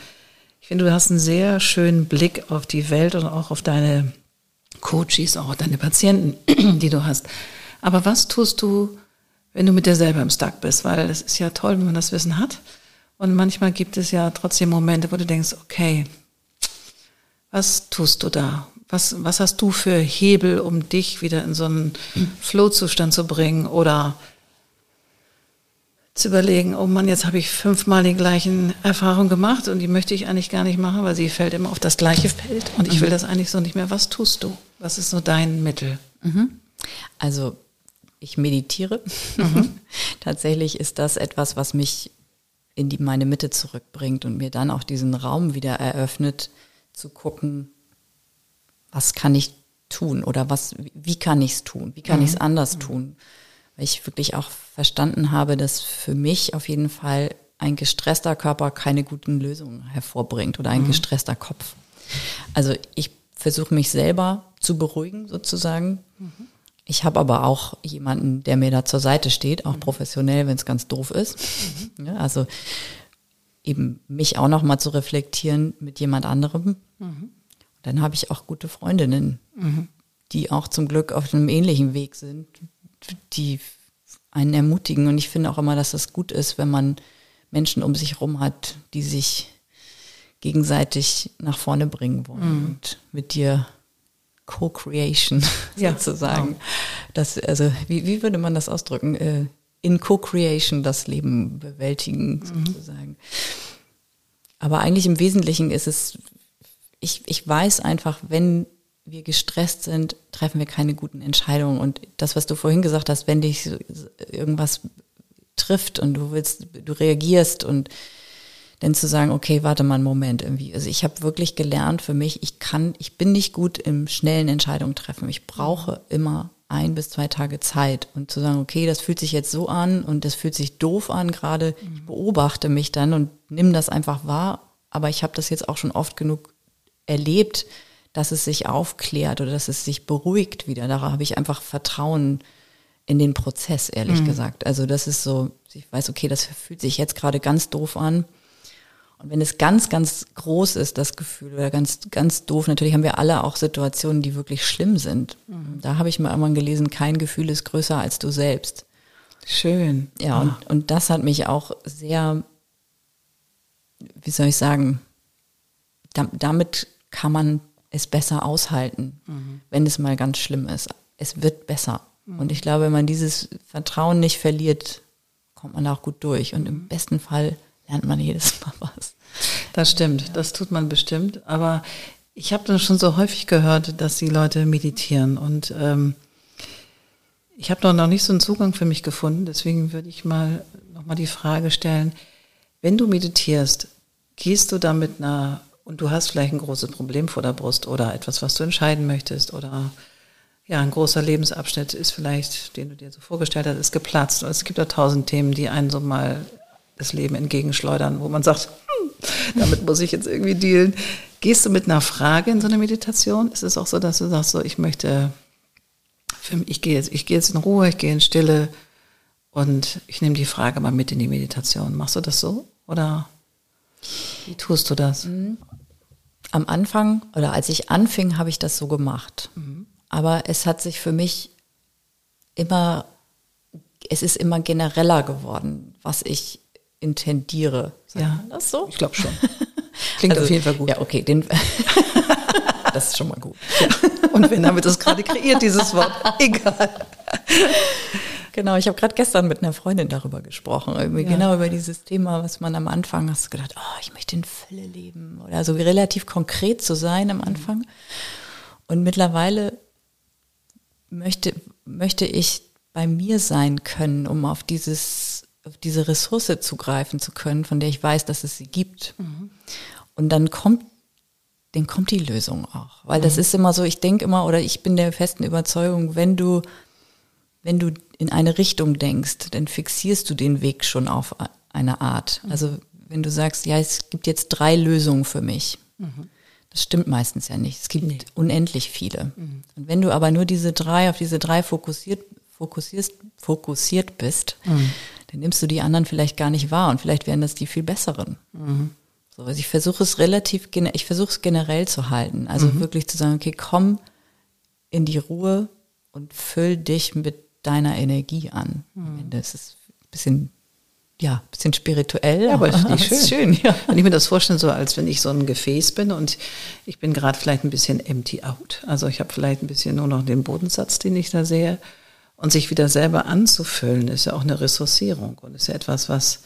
ich finde, du hast einen sehr schönen Blick auf die Welt und auch auf deine Coaches, auch deine Patienten, [clears throat] die du hast. Aber was tust du, wenn du mit dir selber im Stuck bist? Weil es ist ja toll, wenn man das Wissen hat. Und manchmal gibt es ja trotzdem Momente, wo du denkst, okay, was tust du da? Was, was hast du für Hebel, um dich wieder in so einen Flow-Zustand zu bringen? Oder zu überlegen, oh Mann, jetzt habe ich fünfmal die gleichen Erfahrungen gemacht und die möchte ich eigentlich gar nicht machen, weil sie fällt immer auf das gleiche Feld und ich will mhm. das eigentlich so nicht mehr. Was tust du? Was ist so dein Mittel? Mhm. Also ich meditiere. Mhm. [laughs] Tatsächlich ist das etwas, was mich in die, meine Mitte zurückbringt und mir dann auch diesen Raum wieder eröffnet, zu gucken, was kann ich tun oder was, wie kann ich es tun? Wie kann mhm. ich es anders tun? weil ich wirklich auch verstanden habe, dass für mich auf jeden Fall ein gestresster Körper keine guten Lösungen hervorbringt oder ein mhm. gestresster Kopf. Also ich versuche mich selber zu beruhigen sozusagen. Mhm. Ich habe aber auch jemanden, der mir da zur Seite steht, auch mhm. professionell, wenn es ganz doof ist. Mhm. Ja, also eben mich auch noch mal zu reflektieren mit jemand anderem. Mhm. Dann habe ich auch gute Freundinnen, mhm. die auch zum Glück auf einem ähnlichen Weg sind, die einen ermutigen. Und ich finde auch immer, dass das gut ist, wenn man Menschen um sich herum hat, die sich gegenseitig nach vorne bringen wollen mhm. und mit dir Co-Creation [laughs] ja, sozusagen. Genau. Das, also, wie, wie würde man das ausdrücken? Äh, in Co-Creation das Leben bewältigen, mhm. sozusagen. Aber eigentlich im Wesentlichen ist es, ich, ich weiß einfach, wenn wir gestresst sind, treffen wir keine guten Entscheidungen. Und das, was du vorhin gesagt hast, wenn dich irgendwas trifft und du willst, du reagierst und dann zu sagen, okay, warte mal einen Moment irgendwie. Also ich habe wirklich gelernt für mich, ich kann, ich bin nicht gut im schnellen Entscheidungen treffen. Ich brauche immer ein bis zwei Tage Zeit und zu sagen, okay, das fühlt sich jetzt so an und das fühlt sich doof an gerade. Ich beobachte mich dann und nimm das einfach wahr. Aber ich habe das jetzt auch schon oft genug erlebt, dass es sich aufklärt oder dass es sich beruhigt wieder. Darauf habe ich einfach Vertrauen in den Prozess, ehrlich mhm. gesagt. Also das ist so, ich weiß, okay, das fühlt sich jetzt gerade ganz doof an. Und wenn es ganz, ganz groß ist, das Gefühl, oder ganz, ganz doof, natürlich haben wir alle auch Situationen, die wirklich schlimm sind. Mhm. Da habe ich mal irgendwann gelesen, kein Gefühl ist größer als du selbst. Schön. Ja, und, und das hat mich auch sehr, wie soll ich sagen, da, damit kann man es besser aushalten, mhm. wenn es mal ganz schlimm ist. Es wird besser. Mhm. Und ich glaube, wenn man dieses Vertrauen nicht verliert, kommt man auch gut durch. Und im besten Fall lernt man jedes Mal [laughs] was. Das stimmt, das tut man bestimmt. Aber ich habe dann schon so häufig gehört, dass die Leute meditieren. Und ähm, ich habe noch nicht so einen Zugang für mich gefunden. Deswegen würde ich mal noch mal die Frage stellen, wenn du meditierst, gehst du da mit einer, und du hast vielleicht ein großes Problem vor der Brust oder etwas, was du entscheiden möchtest oder ja, ein großer Lebensabschnitt ist vielleicht, den du dir so vorgestellt hast, ist geplatzt. Es gibt ja tausend Themen, die einen so mal das Leben entgegenschleudern, wo man sagt, hm, damit muss ich jetzt irgendwie dealen. Gehst du mit einer Frage in so eine Meditation? Ist es auch so, dass du sagst, so, ich möchte, ich gehe jetzt, ich gehe jetzt in Ruhe, ich gehe in Stille und ich nehme die Frage mal mit in die Meditation. Machst du das so? Oder wie tust du das? Mhm. Am Anfang oder als ich anfing, habe ich das so gemacht. Mhm. Aber es hat sich für mich immer, es ist immer genereller geworden, was ich intendiere. Ja, das so? Ich glaube schon. [laughs] Klingt also, auf jeden Fall gut. Ja, okay, den, [laughs] das ist schon mal gut. Ja. Und wenn damit das gerade kreiert, dieses Wort, [laughs] egal. Genau, ich habe gerade gestern mit einer Freundin darüber gesprochen, ja. genau über dieses Thema, was man am Anfang hast gedacht, oh, ich möchte in Fülle leben oder so relativ konkret zu sein am Anfang. Und mittlerweile möchte möchte ich bei mir sein können, um auf dieses auf diese Ressource zugreifen zu können, von der ich weiß, dass es sie gibt. Mhm. Und dann kommt dann kommt die Lösung auch, weil mhm. das ist immer so, ich denke immer oder ich bin der festen Überzeugung, wenn du wenn du in eine Richtung denkst, dann fixierst du den Weg schon auf eine Art. Mhm. Also wenn du sagst, ja, es gibt jetzt drei Lösungen für mich. Mhm. Das stimmt meistens ja nicht. Es gibt nee. unendlich viele. Mhm. Und wenn du aber nur diese drei, auf diese drei fokussiert, fokussierst, fokussiert bist, mhm. Dann nimmst du die anderen vielleicht gar nicht wahr und vielleicht wären das die viel besseren. Mhm. So, also ich versuche es relativ, ich versuche es generell zu halten. Also mhm. wirklich zu sagen, okay, komm in die Ruhe und füll dich mit deiner Energie an. Mhm. Das ist ein bisschen ja, bisschen spirituell. Ja, aber ist [laughs] schön. Ist schön ja. Wenn ich mir das vorstelle, so als wenn ich so ein Gefäß bin und ich bin gerade vielleicht ein bisschen empty out. Also ich habe vielleicht ein bisschen nur noch den Bodensatz, den ich da sehe. Und sich wieder selber anzufüllen, ist ja auch eine Ressourcierung und ist ja etwas, was,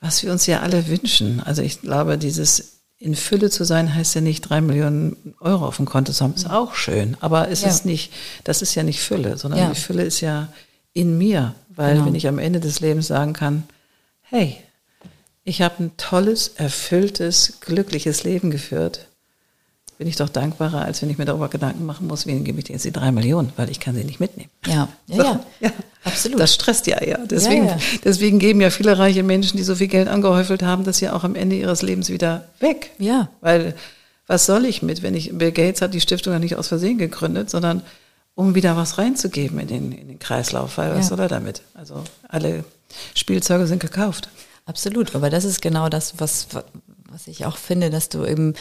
was wir uns ja alle wünschen. Also ich glaube, dieses in Fülle zu sein heißt ja nicht drei Millionen Euro auf dem Konto zu haben. Ist auch schön, aber es ja. ist nicht, das ist ja nicht Fülle, sondern ja. die Fülle ist ja in mir, weil genau. wenn ich am Ende des Lebens sagen kann, hey, ich habe ein tolles, erfülltes, glückliches Leben geführt, bin ich doch dankbarer, als wenn ich mir darüber Gedanken machen muss, wen gebe ich dir jetzt die drei Millionen, weil ich kann sie nicht mitnehmen. Ja, ja, so, ja, ja, absolut. Das stresst ja ja. Deswegen, ja, ja. deswegen geben ja viele reiche Menschen, die so viel Geld angehäufelt haben, das ja auch am Ende ihres Lebens wieder weg. Ja. Weil was soll ich mit, wenn ich, Bill Gates hat die Stiftung ja nicht aus Versehen gegründet, sondern um wieder was reinzugeben in den, in den Kreislauf, weil was soll er damit? Also alle Spielzeuge sind gekauft. Absolut, aber das ist genau das, was, was ich auch finde, dass du eben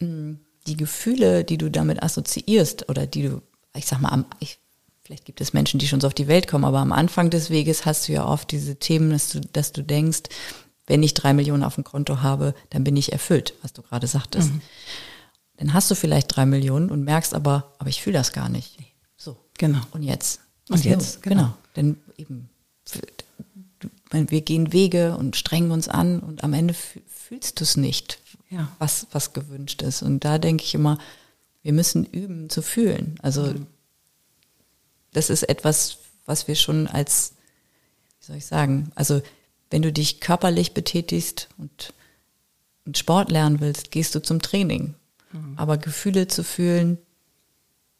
mm, die Gefühle, die du damit assoziierst oder die du, ich sag mal, am, ich, vielleicht gibt es Menschen, die schon so auf die Welt kommen, aber am Anfang des Weges hast du ja oft diese Themen, dass du, dass du denkst, wenn ich drei Millionen auf dem Konto habe, dann bin ich erfüllt, was du gerade sagtest. Mhm. Dann hast du vielleicht drei Millionen und merkst aber, aber ich fühle das gar nicht. So. Genau. Und jetzt? Und also, jetzt? Genau. genau. Denn eben, wir gehen Wege und strengen uns an und am Ende fühlst du es nicht, ja. was, was gewünscht ist. Und da denke ich immer, wir müssen üben zu fühlen. Also mhm. das ist etwas, was wir schon als, wie soll ich sagen, also wenn du dich körperlich betätigst und einen Sport lernen willst, gehst du zum Training. Mhm. Aber Gefühle zu fühlen,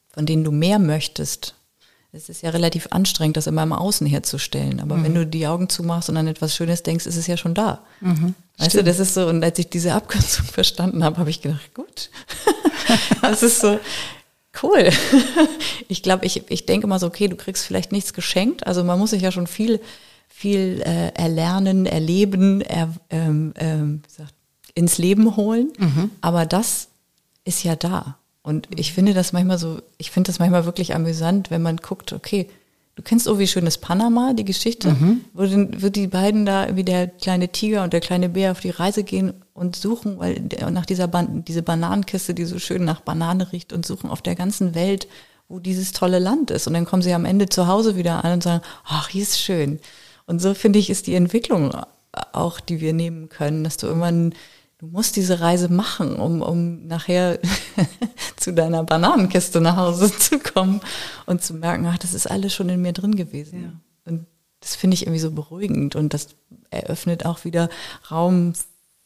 von denen du mehr möchtest, es ist ja relativ anstrengend, das immer im Außen herzustellen. Aber mhm. wenn du die Augen zumachst und an etwas Schönes denkst, ist es ja schon da. Mhm. Weißt Stimmt. du, das ist so, und als ich diese Abkürzung [laughs] verstanden habe, habe ich gedacht, gut. [laughs] das ist so cool. [laughs] ich glaube, ich, ich denke mal so, okay, du kriegst vielleicht nichts geschenkt. Also man muss sich ja schon viel, viel äh, erlernen, erleben, er, ähm, ähm, ins Leben holen. Mhm. Aber das ist ja da. Und ich finde das manchmal so, ich finde das manchmal wirklich amüsant, wenn man guckt, okay, du kennst oh wie schönes Panama, die Geschichte, mhm. wo, den, wo die beiden da wie der kleine Tiger und der kleine Bär auf die Reise gehen und suchen, weil nach dieser Ban diese Bananenkiste, die so schön nach Banane riecht und suchen auf der ganzen Welt, wo dieses tolle Land ist. Und dann kommen sie am Ende zu Hause wieder an und sagen, ach, hier ist schön. Und so finde ich, ist die Entwicklung auch, die wir nehmen können, dass du irgendwann du musst diese Reise machen, um, um nachher [laughs] zu deiner Bananenkiste nach Hause [laughs] zu kommen und zu merken, ach, das ist alles schon in mir drin gewesen. Ja. Und das finde ich irgendwie so beruhigend und das eröffnet auch wieder Raum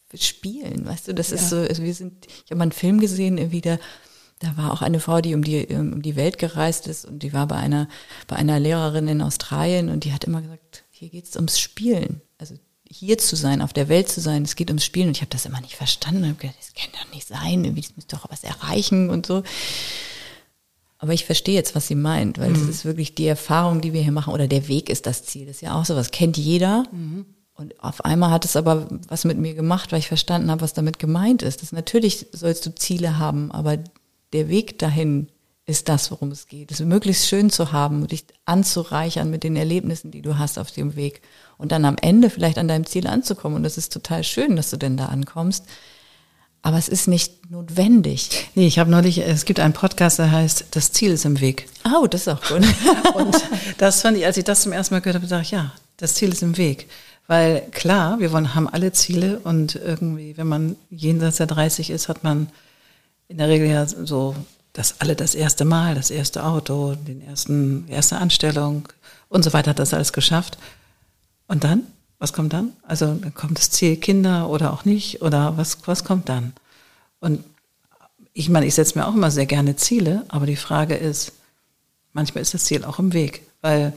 für Spielen. Weißt du, das ja. ist so, also wir sind, ich habe mal einen Film gesehen, irgendwie da, da war auch eine Frau, die um die, um die Welt gereist ist und die war bei einer, bei einer Lehrerin in Australien und die hat immer gesagt, hier geht es ums Spielen. Also hier zu sein, auf der Welt zu sein, es geht ums Spielen. Und ich habe das immer nicht verstanden. Ich habe gedacht, das kann doch nicht sein, irgendwie, das muss doch was erreichen und so. Aber ich verstehe jetzt, was sie meint, weil mhm. das ist wirklich die Erfahrung, die wir hier machen, oder der Weg ist das Ziel. Das ist ja auch so was, kennt jeder. Mhm. Und auf einmal hat es aber was mit mir gemacht, weil ich verstanden habe, was damit gemeint ist. Das natürlich sollst du Ziele haben, aber der Weg dahin ist das, worum es geht. Es möglichst schön zu haben und dich anzureichern mit den Erlebnissen, die du hast auf dem Weg. Und dann am Ende vielleicht an deinem Ziel anzukommen. Und das ist total schön, dass du denn da ankommst. Aber es ist nicht notwendig. Nee, ich habe neulich, es gibt einen Podcast, der heißt Das Ziel ist im Weg. Oh, das ist auch gut. [laughs] und das fand ich, als ich das zum ersten Mal gehört habe, dachte ich, ja, das Ziel ist im Weg. Weil klar, wir wollen, haben alle Ziele und irgendwie, wenn man jenseits der 30 ist, hat man in der Regel ja so das alle das erste Mal, das erste Auto, den ersten, erste Anstellung und so weiter hat das alles geschafft. Und dann? Was kommt dann? Also dann kommt das Ziel Kinder oder auch nicht oder was, was kommt dann? Und ich meine, ich setze mir auch immer sehr gerne Ziele, aber die Frage ist, manchmal ist das Ziel auch im Weg, weil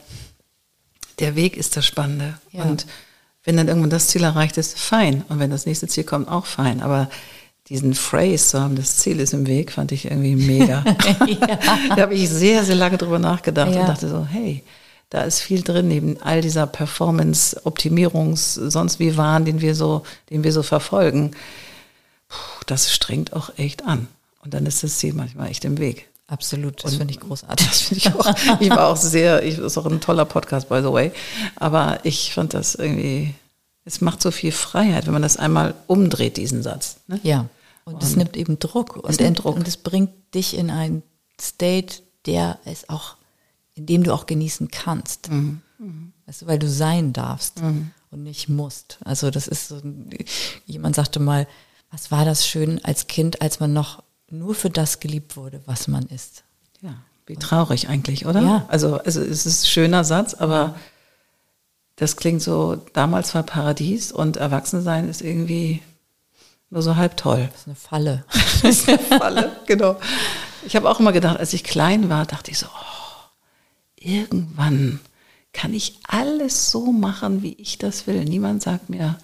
der Weg ist das Spannende. Ja. Und wenn dann irgendwann das Ziel erreicht ist, fein. Und wenn das nächste Ziel kommt, auch fein. Aber diesen Phrase zu haben, das Ziel ist im Weg, fand ich irgendwie mega. [laughs] ja. da habe ich sehr, sehr lange drüber nachgedacht ja. und dachte so, hey, da ist viel drin, neben all dieser Performance, Optimierungs, sonst wie Wahn, den wir so, den wir so verfolgen. Puh, das strengt auch echt an. Und dann ist das Ziel manchmal echt im Weg. Absolut, das finde ich [laughs] großartig. Das finde ich auch. Ich war auch sehr, ich, ist auch ein toller Podcast, by the way. Aber ich fand das irgendwie, es macht so viel Freiheit, wenn man das einmal umdreht, diesen Satz. Ne? Ja. Und es nimmt eben Druck. Und, Druck. und es bringt dich in einen State, der es auch in dem du auch genießen kannst. Mhm. Mhm. Weißt du, weil du sein darfst mhm. und nicht musst. Also das ist so, jemand sagte mal, was war das schön als Kind, als man noch nur für das geliebt wurde, was man ist. Ja, wie traurig eigentlich, oder? Ja. Also, also es ist ein schöner Satz, aber das klingt so, damals war Paradies und Erwachsensein ist irgendwie nur so halb toll. Das ist eine Falle. [laughs] das ist eine Falle, genau. Ich habe auch immer gedacht, als ich klein war, dachte ich so, oh, irgendwann kann ich alles so machen, wie ich das will. Niemand sagt mir,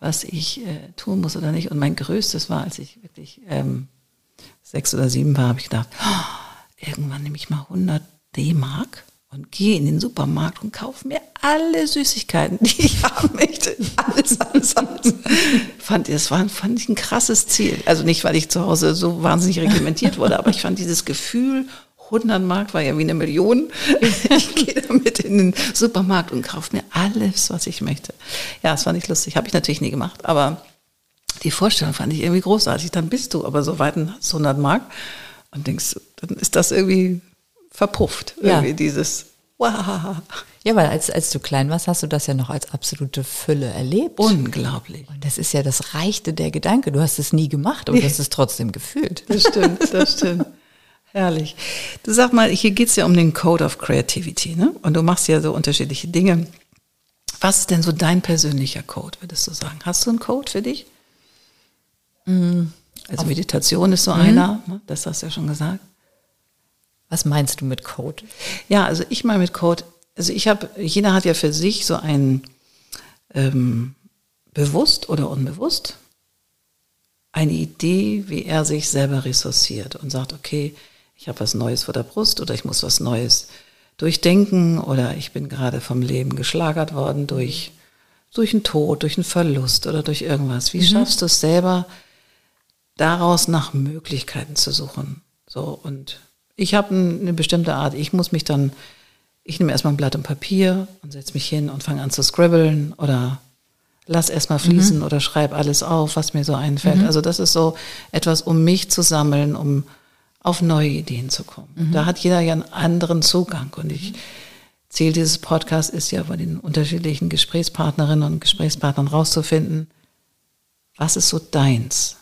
was ich äh, tun muss oder nicht. Und mein größtes war, als ich wirklich ähm, sechs oder sieben war, habe ich gedacht, oh, irgendwann nehme ich mal 100 D-Mark und gehe in den Supermarkt und kaufe mir alle Süßigkeiten, die ich [laughs] haben möchte. Alles, alles, alles. fand, das war, fand ich ein krasses Ziel. Also nicht, weil ich zu Hause so wahnsinnig reglementiert wurde, aber ich fand dieses Gefühl, 100 Mark war ja wie eine Million. Ich gehe damit in den Supermarkt und kaufe mir alles, was ich möchte. Ja, es war nicht lustig, habe ich natürlich nie gemacht, aber die Vorstellung fand ich irgendwie großartig. Dann bist du aber so weit und hast 100 Mark und denkst, dann ist das irgendwie verpufft, irgendwie ja. dieses wow. Ja, weil als, als du klein warst, hast du das ja noch als absolute Fülle erlebt. Unglaublich. Und das ist ja das Reichte der Gedanke. Du hast es nie gemacht, aber du hast es trotzdem gefühlt. Das stimmt, das stimmt. Herrlich. Du sag mal, hier geht's ja um den Code of Creativity, ne? Und du machst ja so unterschiedliche Dinge. Was ist denn so dein persönlicher Code, würdest du sagen? Hast du einen Code für dich? Mm, also Meditation ist so mhm. einer, ne? das hast du ja schon gesagt. Was meinst du mit Code? Ja, also ich meine mit Code, also ich habe, jeder hat ja für sich so ein ähm, bewusst oder unbewusst eine Idee, wie er sich selber ressourciert und sagt, okay, ich habe was Neues vor der Brust oder ich muss was Neues durchdenken oder ich bin gerade vom Leben geschlagert worden durch, durch einen Tod, durch einen Verlust oder durch irgendwas. Wie mhm. schaffst du es selber, daraus nach Möglichkeiten zu suchen? So, und ich habe eine bestimmte Art, ich muss mich dann, ich nehme erstmal ein Blatt und Papier und setze mich hin und fange an zu scribbeln oder lass erstmal fließen mhm. oder schreib alles auf, was mir so einfällt. Mhm. Also das ist so etwas, um mich zu sammeln, um auf neue Ideen zu kommen. Mhm. Da hat jeder ja einen anderen Zugang. Und ich, Ziel dieses Podcasts ist ja bei den unterschiedlichen Gesprächspartnerinnen und Gesprächspartnern rauszufinden, was ist so deins?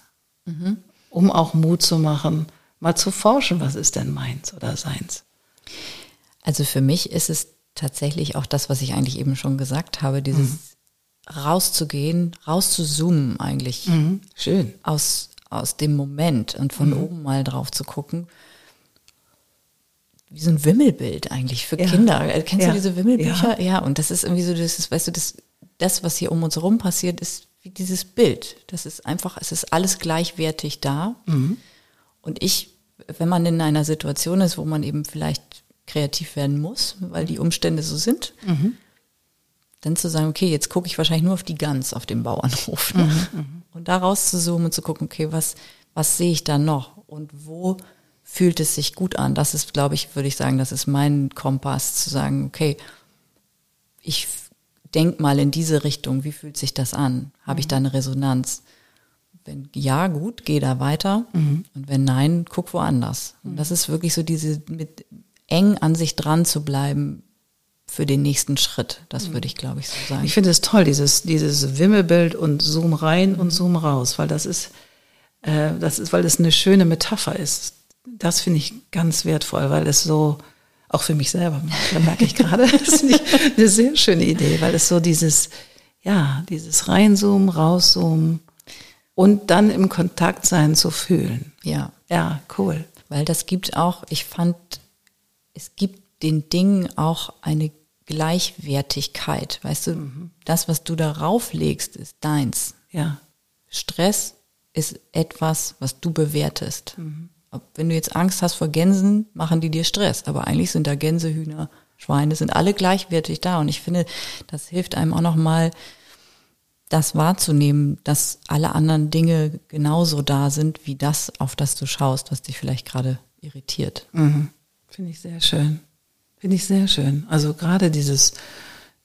Mhm. Um auch Mut zu machen, mal zu forschen, was ist denn meins oder seins? Also für mich ist es tatsächlich auch das, was ich eigentlich eben schon gesagt habe, dieses mhm. rauszugehen, rauszuzoomen eigentlich. Mhm. Schön. Aus, aus dem Moment und von mhm. oben mal drauf zu gucken. Wie so ein Wimmelbild eigentlich für ja. Kinder. Kennst ja. du diese Wimmelbücher? Ja. ja, und das ist irgendwie so, das ist, weißt du, das, das, was hier um uns herum passiert, ist wie dieses Bild. Das ist einfach, es ist alles gleichwertig da. Mhm. Und ich, wenn man in einer Situation ist, wo man eben vielleicht kreativ werden muss, weil die Umstände so sind, mhm. dann zu sagen, okay, jetzt gucke ich wahrscheinlich nur auf die Gans auf dem Bauernhof. Ne? Mhm, mhm. Und da rauszuzoomen und zu gucken, okay, was, was sehe ich da noch und wo fühlt es sich gut an? Das ist, glaube ich, würde ich sagen, das ist mein Kompass, zu sagen, okay, ich denk mal in diese Richtung, wie fühlt sich das an? Habe ich da eine Resonanz? Wenn ja, gut, geh da weiter. Mhm. Und wenn nein, guck woanders. Und das ist wirklich so diese mit eng an sich dran zu bleiben für den nächsten Schritt. Das mhm. würde ich, glaube ich, so sagen. Ich finde es toll, dieses, dieses Wimmelbild und Zoom rein und Zoom raus, weil das ist, äh, das ist, weil das eine schöne Metapher ist. Das finde ich ganz wertvoll, weil es so, auch für mich selber, da merke ich gerade, [laughs] das finde ich eine sehr schöne Idee, weil es so dieses, ja, dieses Reinzoomen, Rauszoomen und dann im Kontakt sein zu fühlen. Ja. Ja, cool. Weil das gibt auch, ich fand, es gibt den Dingen auch eine Gleichwertigkeit. Weißt du, mhm. das, was du darauf legst, ist deins. Ja. Stress ist etwas, was du bewertest. Mhm wenn du jetzt Angst hast vor Gänsen, machen die dir Stress. Aber eigentlich sind da Gänse, Hühner, Schweine, sind alle gleichwertig da. Und ich finde, das hilft einem auch nochmal, das wahrzunehmen, dass alle anderen Dinge genauso da sind, wie das, auf das du schaust, was dich vielleicht gerade irritiert. Mhm. Finde ich sehr schön. Finde ich sehr schön. Also gerade dieses,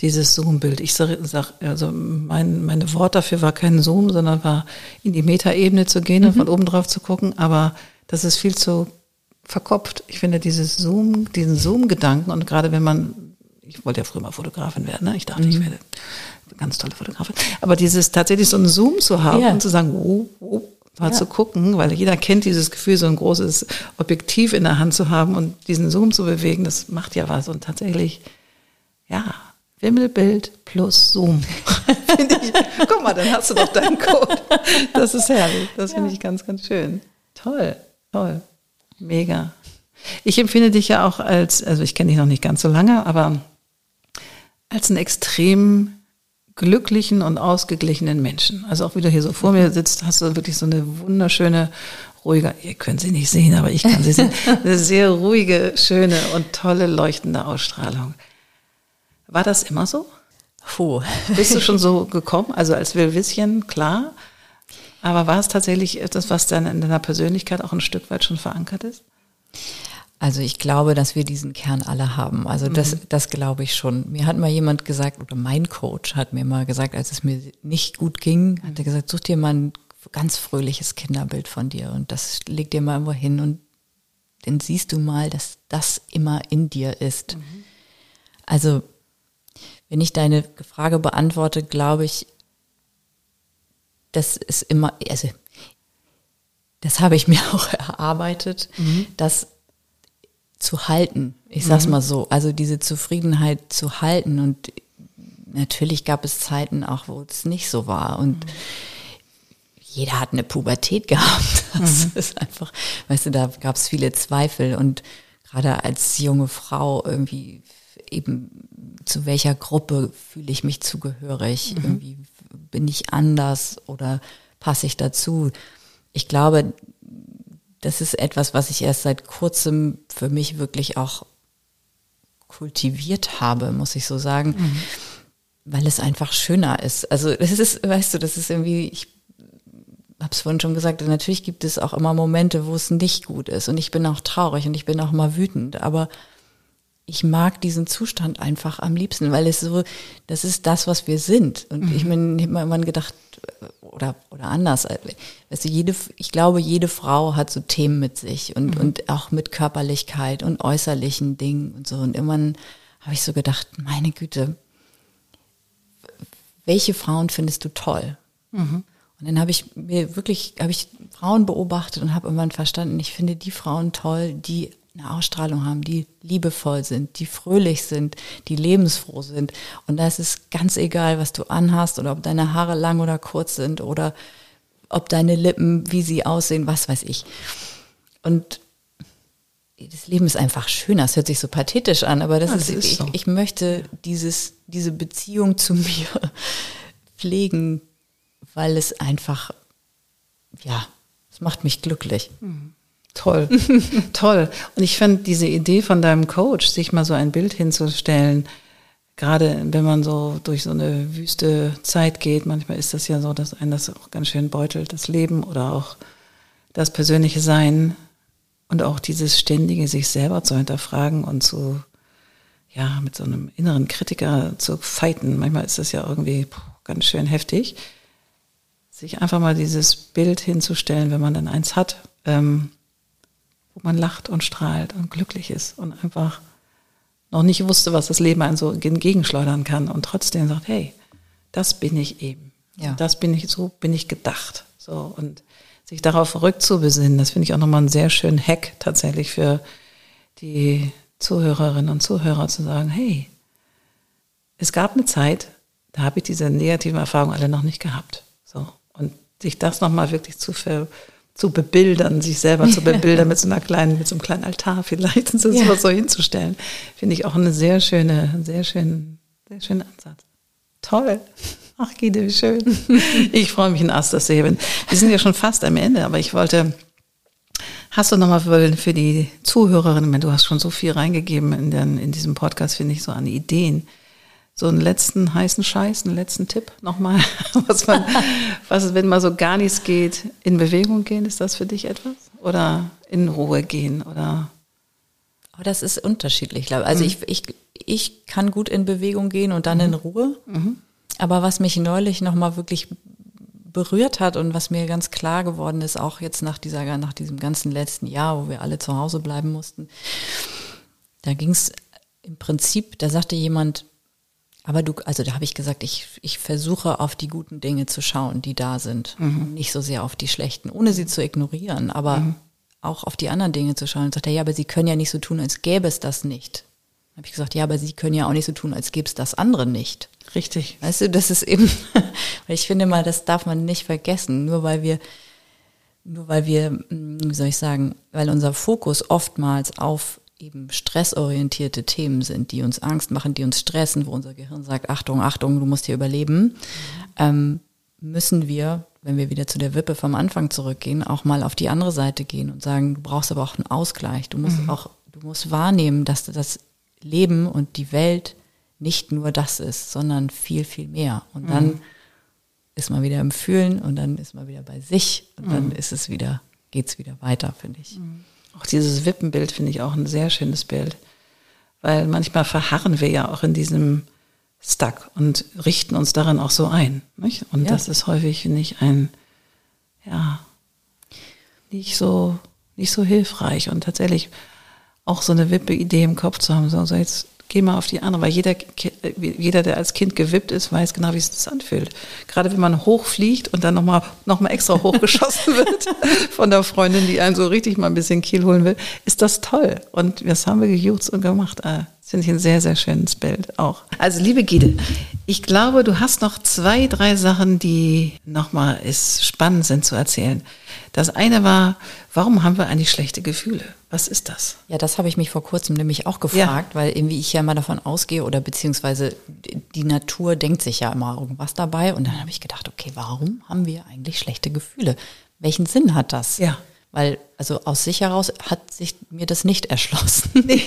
dieses Zoom-Bild. Ich sage, sag, also mein, meine Wort dafür war kein Zoom, sondern war in die Metaebene zu gehen mhm. und von oben drauf zu gucken. Aber das ist viel zu verkopft. Ich finde dieses Zoom, diesen Zoom-Gedanken und gerade wenn man, ich wollte ja früher mal Fotografin werden, ne? ich dachte, mhm. ich werde ganz tolle Fotografin, aber dieses tatsächlich so einen Zoom zu haben ja. und zu sagen, oh, oh, mal ja. zu gucken, weil jeder kennt dieses Gefühl, so ein großes Objektiv in der Hand zu haben und diesen Zoom zu bewegen, das macht ja was und tatsächlich, ja, Wimmelbild plus Zoom. [laughs] ich, guck mal, dann hast du doch deinen Code. Das ist herrlich. Das ja. finde ich ganz, ganz schön. Toll. Toll. Mega. Ich empfinde dich ja auch als, also ich kenne dich noch nicht ganz so lange, aber als einen extrem glücklichen und ausgeglichenen Menschen. Also auch wie du hier so vor mir sitzt, hast du wirklich so eine wunderschöne, ruhige, ihr könnt sie nicht sehen, aber ich kann sie sehen, [laughs] eine sehr ruhige, schöne und tolle leuchtende Ausstrahlung. War das immer so? Puh. Bist du schon so [laughs] gekommen? Also als Wilwitzchen, klar. Aber war es tatsächlich etwas, was dann in deiner Persönlichkeit auch ein Stück weit schon verankert ist? Also ich glaube, dass wir diesen Kern alle haben. Also das, mhm. das glaube ich schon. Mir hat mal jemand gesagt, oder mein Coach hat mir mal gesagt, als es mir nicht gut ging, hat er gesagt, such dir mal ein ganz fröhliches Kinderbild von dir und das leg dir mal irgendwo hin und dann siehst du mal, dass das immer in dir ist. Mhm. Also wenn ich deine Frage beantworte, glaube ich, das ist immer, also das habe ich [laughs] mir auch erarbeitet, mhm. das zu halten. Ich sag's mhm. mal so, also diese Zufriedenheit zu halten und natürlich gab es Zeiten auch, wo es nicht so war und mhm. jeder hat eine Pubertät [laughs] gehabt. Das mhm. ist einfach, weißt du, da gab es viele Zweifel und gerade als junge Frau irgendwie eben zu welcher Gruppe fühle ich mich zugehörig, mhm. irgendwie bin ich anders oder passe ich dazu? Ich glaube, das ist etwas, was ich erst seit kurzem für mich wirklich auch kultiviert habe, muss ich so sagen, mhm. weil es einfach schöner ist. Also das ist, weißt du, das ist irgendwie, ich habe es vorhin schon gesagt, natürlich gibt es auch immer Momente, wo es nicht gut ist und ich bin auch traurig und ich bin auch mal wütend, aber ich mag diesen Zustand einfach am liebsten, weil es so, das ist das, was wir sind. Und mhm. ich mir irgendwann gedacht, oder, oder anders, weißt du, jede, ich glaube, jede Frau hat so Themen mit sich und, mhm. und auch mit Körperlichkeit und äußerlichen Dingen und so. Und irgendwann habe ich so gedacht, meine Güte, welche Frauen findest du toll? Mhm. Und dann habe ich mir wirklich, habe ich Frauen beobachtet und habe irgendwann verstanden, ich finde die Frauen toll, die eine Ausstrahlung haben, die liebevoll sind, die fröhlich sind, die lebensfroh sind. Und da ist es ganz egal, was du anhast oder ob deine Haare lang oder kurz sind oder ob deine Lippen, wie sie aussehen, was weiß ich. Und das Leben ist einfach schön. Das hört sich so pathetisch an, aber das, ja, das ist, ist so. ich, ich möchte dieses, diese Beziehung zu [laughs] mir pflegen, weil es einfach, ja, es macht mich glücklich. Mhm. Toll, [laughs] toll. Und ich fand diese Idee von deinem Coach, sich mal so ein Bild hinzustellen, gerade wenn man so durch so eine wüste Zeit geht, manchmal ist das ja so, dass einen das auch ganz schön beutelt, das Leben oder auch das persönliche Sein und auch dieses ständige sich selber zu hinterfragen und zu, ja, mit so einem inneren Kritiker zu fighten. Manchmal ist das ja irgendwie ganz schön heftig. Sich einfach mal dieses Bild hinzustellen, wenn man dann eins hat, ähm, wo man lacht und strahlt und glücklich ist und einfach noch nicht wusste, was das Leben einen so entgegenschleudern kann und trotzdem sagt, hey, das bin ich eben. Ja. Das bin ich, so bin ich gedacht. So und sich darauf rückzubesinnen, das finde ich auch nochmal einen sehr schönen Hack tatsächlich für die Zuhörerinnen und Zuhörer zu sagen, hey, es gab eine Zeit, da habe ich diese negativen Erfahrungen alle noch nicht gehabt. So. Und sich das nochmal wirklich zu ver, zu bebildern, sich selber zu [laughs] bebildern mit so einer kleinen, mit so einem kleinen Altar vielleicht [laughs] und so, ja. so hinzustellen, finde ich auch eine sehr schöne, sehr schön, sehr schönen Ansatz. Toll. [laughs] Ach, Gide, wie schön. Ich freue mich in Ast, dass Wir sind ja schon fast am Ende, aber ich wollte, hast du nochmal für, für die Zuhörerinnen, du hast schon so viel reingegeben in, den, in diesem Podcast, finde ich, so an Ideen so einen letzten heißen Scheiß, einen letzten Tipp nochmal, [laughs] was man, [laughs] was, wenn mal so gar nichts geht, in Bewegung gehen, ist das für dich etwas? Oder in Ruhe gehen oder? Aber das ist unterschiedlich, glaube ich. Also mhm. ich, ich, ich kann gut in Bewegung gehen und dann mhm. in Ruhe. Mhm. Aber was mich neulich nochmal wirklich berührt hat und was mir ganz klar geworden ist, auch jetzt nach dieser, nach diesem ganzen letzten Jahr, wo wir alle zu Hause bleiben mussten, da ging es im Prinzip, da sagte jemand, aber du, also da habe ich gesagt, ich, ich versuche auf die guten Dinge zu schauen, die da sind. Mhm. Nicht so sehr auf die schlechten, ohne sie zu ignorieren, aber mhm. auch auf die anderen Dinge zu schauen. Und sagt er, ja, aber sie können ja nicht so tun, als gäbe es das nicht. Habe ich gesagt, ja, aber sie können ja auch nicht so tun, als gäbe es das andere nicht. Richtig. Weißt du, das ist eben, [laughs] ich finde mal, das darf man nicht vergessen, nur weil wir, nur weil wir, hm, wie soll ich sagen, weil unser Fokus oftmals auf eben stressorientierte Themen sind, die uns Angst machen, die uns stressen, wo unser Gehirn sagt, Achtung, Achtung, du musst hier überleben, mhm. ähm, müssen wir, wenn wir wieder zu der Wippe vom Anfang zurückgehen, auch mal auf die andere Seite gehen und sagen, du brauchst aber auch einen Ausgleich. Du musst mhm. auch, du musst wahrnehmen, dass das Leben und die Welt nicht nur das ist, sondern viel, viel mehr. Und dann mhm. ist man wieder im Fühlen und dann ist man wieder bei sich und dann mhm. ist es wieder, geht's wieder weiter, finde ich. Auch dieses Wippenbild finde ich auch ein sehr schönes Bild. Weil manchmal verharren wir ja auch in diesem Stuck und richten uns daran auch so ein. Nicht? Und ja. das ist häufig, finde ich, ein, ja, nicht so, nicht so hilfreich und tatsächlich auch so eine Wippe-Idee im Kopf zu haben, so, so jetzt geh mal auf die andere, weil jeder, jeder, der als Kind gewippt ist, weiß genau, wie es sich anfühlt. Gerade wenn man hochfliegt und dann nochmal noch mal extra hochgeschossen [laughs] wird von der Freundin, die einen so richtig mal ein bisschen Kiel holen will, ist das toll. Und das haben wir gejutzt und gemacht. Ah, das finde ich ein sehr, sehr schönes Bild auch. Also liebe Gide, ich glaube, du hast noch zwei, drei Sachen, die nochmal spannend sind zu erzählen. Das eine war, warum haben wir eigentlich schlechte Gefühle? Was ist das? Ja, das habe ich mich vor kurzem nämlich auch gefragt, ja. weil irgendwie ich ja immer davon ausgehe oder beziehungsweise die Natur denkt sich ja immer irgendwas dabei und dann habe ich gedacht, okay, warum haben wir eigentlich schlechte Gefühle? Welchen Sinn hat das? Ja. Weil, also aus sich heraus hat sich mir das nicht [laughs] erschlossen. Nee.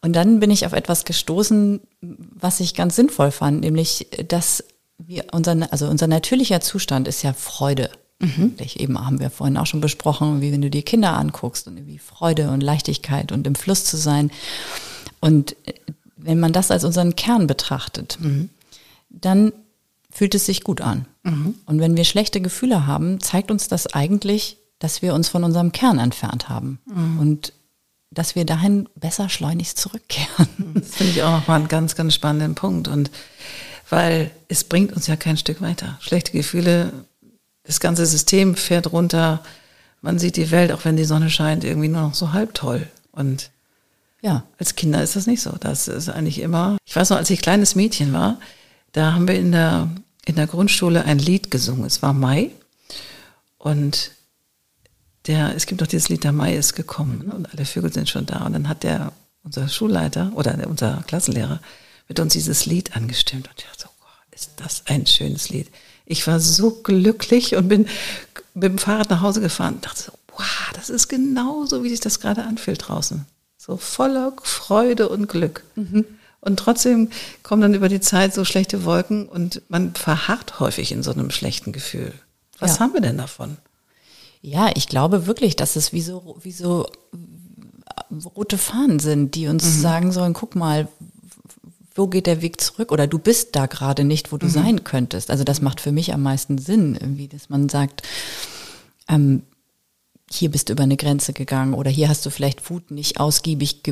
Und dann bin ich auf etwas gestoßen, was ich ganz sinnvoll fand, nämlich, dass wir unser, also unser natürlicher Zustand ist ja Freude. Mhm. Eben haben wir vorhin auch schon besprochen, wie wenn du die Kinder anguckst und wie Freude und Leichtigkeit und im Fluss zu sein. Und äh, wenn man das als unseren Kern betrachtet, mhm. dann fühlt es sich gut an. Mhm. Und wenn wir schlechte Gefühle haben, zeigt uns das eigentlich, dass wir uns von unserem Kern entfernt haben. Mhm. Und dass wir dahin besser schleunigst zurückkehren. Das finde ich auch nochmal einen ganz, ganz spannenden Punkt. Und weil es bringt uns ja kein Stück weiter. Schlechte Gefühle das ganze System fährt runter. Man sieht die Welt, auch wenn die Sonne scheint, irgendwie nur noch so halb toll. Und ja, als Kinder ist das nicht so. Das ist eigentlich immer, ich weiß noch, als ich kleines Mädchen war, da haben wir in der, in der Grundschule ein Lied gesungen. Es war Mai. Und der, es gibt doch dieses Lied, der Mai ist gekommen ne? und alle Vögel sind schon da. Und dann hat der, unser Schulleiter oder unser Klassenlehrer mit uns dieses Lied angestimmt. Und ich dachte so, ist das ein schönes Lied. Ich war so glücklich und bin mit dem Fahrrad nach Hause gefahren und dachte so, wow, das ist genau so, wie sich das gerade anfühlt draußen. So voller Freude und Glück. Mhm. Und trotzdem kommen dann über die Zeit so schlechte Wolken und man verharrt häufig in so einem schlechten Gefühl. Was ja. haben wir denn davon? Ja, ich glaube wirklich, dass es wie so, wie so rote Fahnen sind, die uns mhm. sagen sollen, guck mal, wo geht der Weg zurück? Oder du bist da gerade nicht, wo du mhm. sein könntest. Also das macht für mich am meisten Sinn, irgendwie, dass man sagt, ähm, hier bist du über eine Grenze gegangen oder hier hast du vielleicht Wut nicht ausgiebig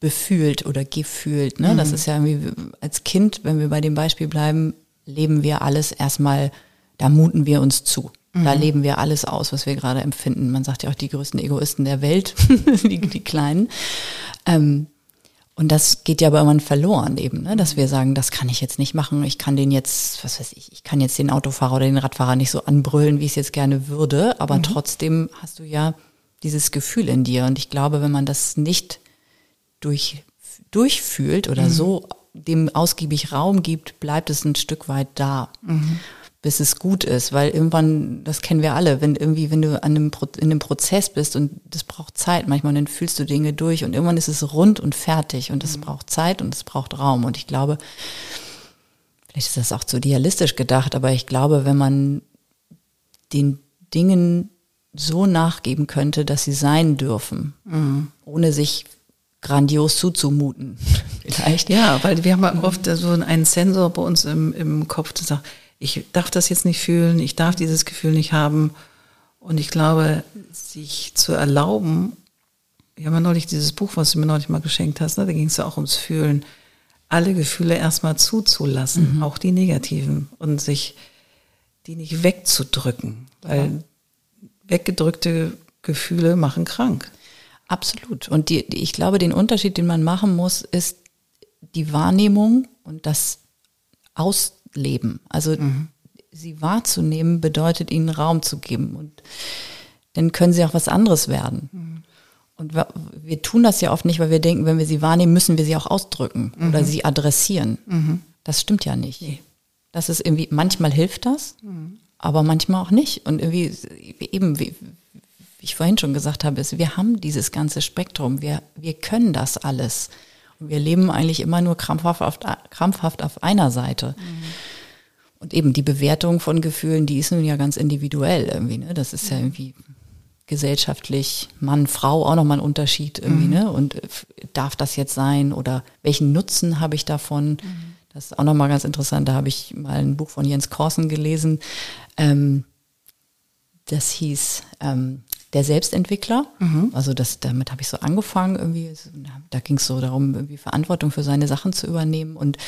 befühlt oder gefühlt. Ne? Mhm. Das ist ja irgendwie als Kind, wenn wir bei dem Beispiel bleiben, leben wir alles erstmal, da muten wir uns zu. Da mhm. leben wir alles aus, was wir gerade empfinden. Man sagt ja auch die größten Egoisten der Welt, [laughs] die, die Kleinen. Ähm, und das geht ja aber irgendwann verloren eben, ne? dass wir sagen, das kann ich jetzt nicht machen. Ich kann den jetzt, was weiß ich, ich kann jetzt den Autofahrer oder den Radfahrer nicht so anbrüllen, wie ich es jetzt gerne würde. Aber mhm. trotzdem hast du ja dieses Gefühl in dir. Und ich glaube, wenn man das nicht durch, durchfühlt oder mhm. so dem ausgiebig Raum gibt, bleibt es ein Stück weit da. Mhm bis es gut ist, weil irgendwann, das kennen wir alle, wenn irgendwie, wenn du an einem, in einem Prozess bist und das braucht Zeit manchmal, dann fühlst du Dinge durch und irgendwann ist es rund und fertig und es mhm. braucht Zeit und es braucht Raum und ich glaube, vielleicht ist das auch zu idealistisch gedacht, aber ich glaube, wenn man den Dingen so nachgeben könnte, dass sie sein dürfen, mhm. ohne sich grandios zuzumuten. [laughs] Vielleicht. Ja, weil wir haben oft so einen Sensor bei uns im, im Kopf, der sagt, ich darf das jetzt nicht fühlen, ich darf dieses Gefühl nicht haben. Und ich glaube, sich zu erlauben, ich habe neulich dieses Buch, was du mir neulich mal geschenkt hast, ne, da ging es ja auch ums Fühlen, alle Gefühle erstmal zuzulassen, mhm. auch die negativen, und sich die nicht wegzudrücken, weil ja. weggedrückte Gefühle machen krank. Absolut. Und die, die, ich glaube, den Unterschied, den man machen muss, ist die Wahrnehmung und das Aus, leben. Also mhm. sie wahrzunehmen bedeutet ihnen Raum zu geben und dann können sie auch was anderes werden. Mhm. Und wir, wir, tun das ja oft nicht, weil wir denken, wenn wir sie wahrnehmen, müssen wir sie auch ausdrücken mhm. oder sie adressieren. Mhm. Das stimmt ja nicht. Nee. Das ist irgendwie, manchmal hilft das, mhm. aber manchmal auch nicht. Und irgendwie eben, wie, wie ich vorhin schon gesagt habe, ist, wir haben dieses ganze Spektrum. Wir, wir können das alles. Wir leben eigentlich immer nur krampfhaft auf, krampfhaft auf einer Seite. Mhm. Und eben die Bewertung von Gefühlen, die ist nun ja ganz individuell irgendwie. Ne? Das ist ja irgendwie gesellschaftlich Mann, Frau auch nochmal ein Unterschied irgendwie. Mhm. Ne? Und äh, darf das jetzt sein oder welchen Nutzen habe ich davon? Mhm. Das ist auch nochmal ganz interessant. Da habe ich mal ein Buch von Jens Korsen gelesen. Ähm, das hieß ähm, der Selbstentwickler. Mhm. Also das, damit habe ich so angefangen irgendwie. Da ging es so darum, irgendwie Verantwortung für seine Sachen zu übernehmen und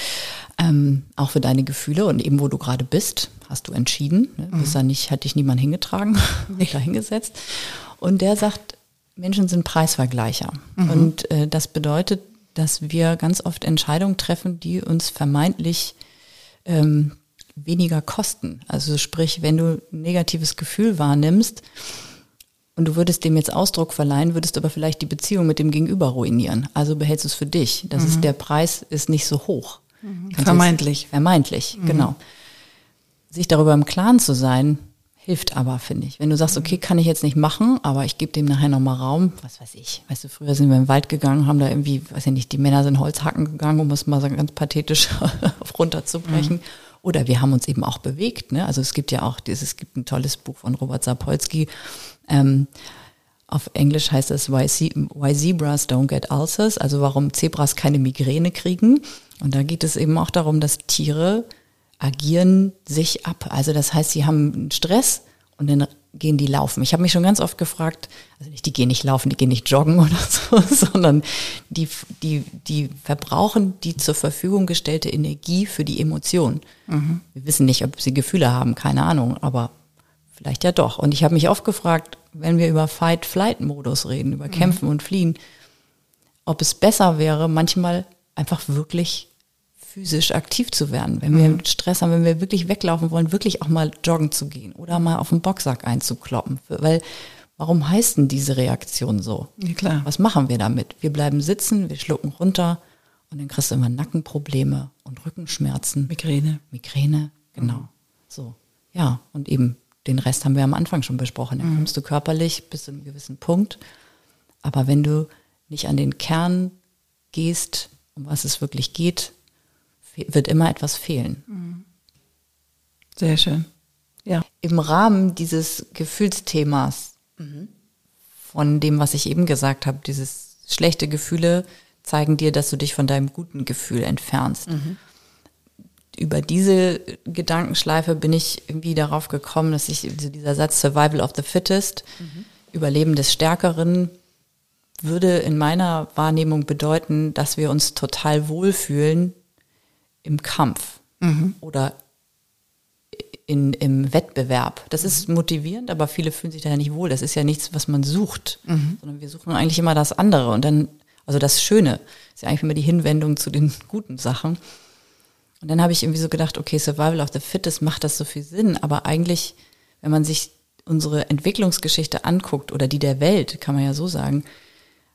ähm, auch für deine Gefühle und eben wo du gerade bist, hast du entschieden. Ne? Mhm. Bist da nicht, hat dich niemand hingetragen, [laughs] nicht da hingesetzt. Und der sagt, Menschen sind Preisvergleicher. Mhm. Und äh, das bedeutet, dass wir ganz oft Entscheidungen treffen, die uns vermeintlich ähm, weniger kosten. Also sprich, wenn du ein negatives Gefühl wahrnimmst, und du würdest dem jetzt Ausdruck verleihen, würdest aber vielleicht die Beziehung mit dem Gegenüber ruinieren. Also behältst du es für dich. Das mhm. ist der Preis ist nicht so hoch. Mhm. Vermeintlich. Vermeintlich, mhm. genau. Sich darüber im Klaren zu sein, hilft aber, finde ich. Wenn du sagst, okay, kann ich jetzt nicht machen, aber ich gebe dem nachher nochmal Raum, was weiß ich. Weißt du, früher sind wir im Wald gegangen, haben da irgendwie, weiß ich nicht, die Männer sind Holzhacken gegangen, um es mal so ganz pathetisch [laughs] runterzubrechen. Mhm. Oder wir haben uns eben auch bewegt. Ne? Also es gibt ja auch dieses, es gibt ein tolles Buch von Robert Sapolsky, ähm, auf Englisch heißt es why, why Zebras Don't Get Ulcers, also warum Zebras keine Migräne kriegen. Und da geht es eben auch darum, dass Tiere agieren sich ab. Also das heißt, sie haben Stress und dann gehen die laufen. Ich habe mich schon ganz oft gefragt, also nicht, die gehen nicht laufen, die gehen nicht joggen [laughs] oder so, sondern die, die, die verbrauchen die zur Verfügung gestellte Energie für die Emotion. Mhm. Wir wissen nicht, ob sie Gefühle haben, keine Ahnung, aber Vielleicht ja doch. Und ich habe mich oft gefragt, wenn wir über Fight-Flight-Modus reden, über Kämpfen mhm. und Fliehen, ob es besser wäre, manchmal einfach wirklich physisch aktiv zu werden. Wenn wir Stress haben, wenn wir wirklich weglaufen wollen, wirklich auch mal joggen zu gehen oder mal auf den Boxsack einzukloppen. Weil warum heißt denn diese Reaktion so? Ja, klar. Was machen wir damit? Wir bleiben sitzen, wir schlucken runter und dann kriegst du immer Nackenprobleme und Rückenschmerzen. Migräne. Migräne, genau. So. Ja, und eben den Rest haben wir am Anfang schon besprochen. Dann kommst du körperlich bis zu einem gewissen Punkt. Aber wenn du nicht an den Kern gehst, um was es wirklich geht, wird immer etwas fehlen. Sehr schön. Ja. Im Rahmen dieses Gefühlsthemas, von dem, was ich eben gesagt habe, dieses schlechte Gefühle zeigen dir, dass du dich von deinem guten Gefühl entfernst. Über diese Gedankenschleife bin ich irgendwie darauf gekommen, dass ich dieser Satz Survival of the Fittest, Überleben des Stärkeren, würde in meiner Wahrnehmung bedeuten, dass wir uns total wohlfühlen im Kampf oder in, im Wettbewerb. Das ist motivierend, aber viele fühlen sich da ja nicht wohl. Das ist ja nichts, was man sucht, sondern wir suchen eigentlich immer das andere und dann, also das Schöne, ist ja eigentlich immer die Hinwendung zu den guten Sachen. Und dann habe ich irgendwie so gedacht, okay, Survival of the Fittest macht das so viel Sinn, aber eigentlich, wenn man sich unsere Entwicklungsgeschichte anguckt oder die der Welt, kann man ja so sagen,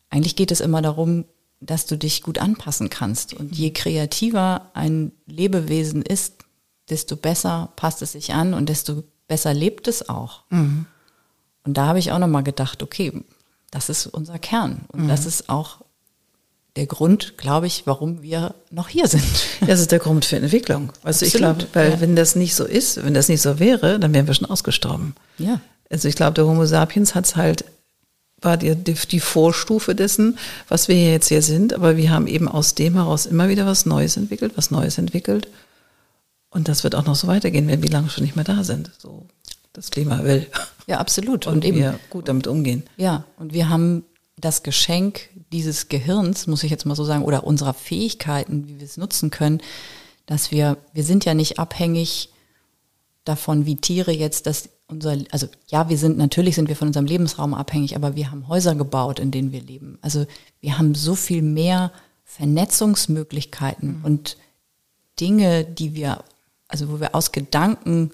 eigentlich geht es immer darum, dass du dich gut anpassen kannst. Und je kreativer ein Lebewesen ist, desto besser passt es sich an und desto besser lebt es auch. Und da habe ich auch nochmal gedacht, okay, das ist unser Kern. Und das ist auch der Grund, glaube ich, warum wir noch hier sind. [laughs] Das ist der Grund für Entwicklung. Weißt du, ich Absolut, glaube, weil ja. wenn das nicht so ist, wenn das nicht so wäre, dann wären wir schon ausgestorben. Ja. Also ich glaube, der Homo sapiens hat's halt, war die, die, Vorstufe dessen, was wir jetzt hier sind, aber wir haben eben aus dem heraus immer wieder was Neues entwickelt, was Neues entwickelt. Und das wird auch noch so weitergehen, wenn wir lange schon nicht mehr da sind. So das Klima will. Ja, absolut. Und, Und, eben, wir gut damit umgehen. ja, und wir haben das Geschenk dieses Gehirns, muss ich jetzt mal so sagen, oder unserer Fähigkeiten, wie wir es nutzen können, dass wir, wir sind ja nicht abhängig davon, wie Tiere jetzt das unser, also ja, wir sind, natürlich sind wir von unserem Lebensraum abhängig, aber wir haben Häuser gebaut, in denen wir leben. Also wir haben so viel mehr Vernetzungsmöglichkeiten und Dinge, die wir, also wo wir aus Gedanken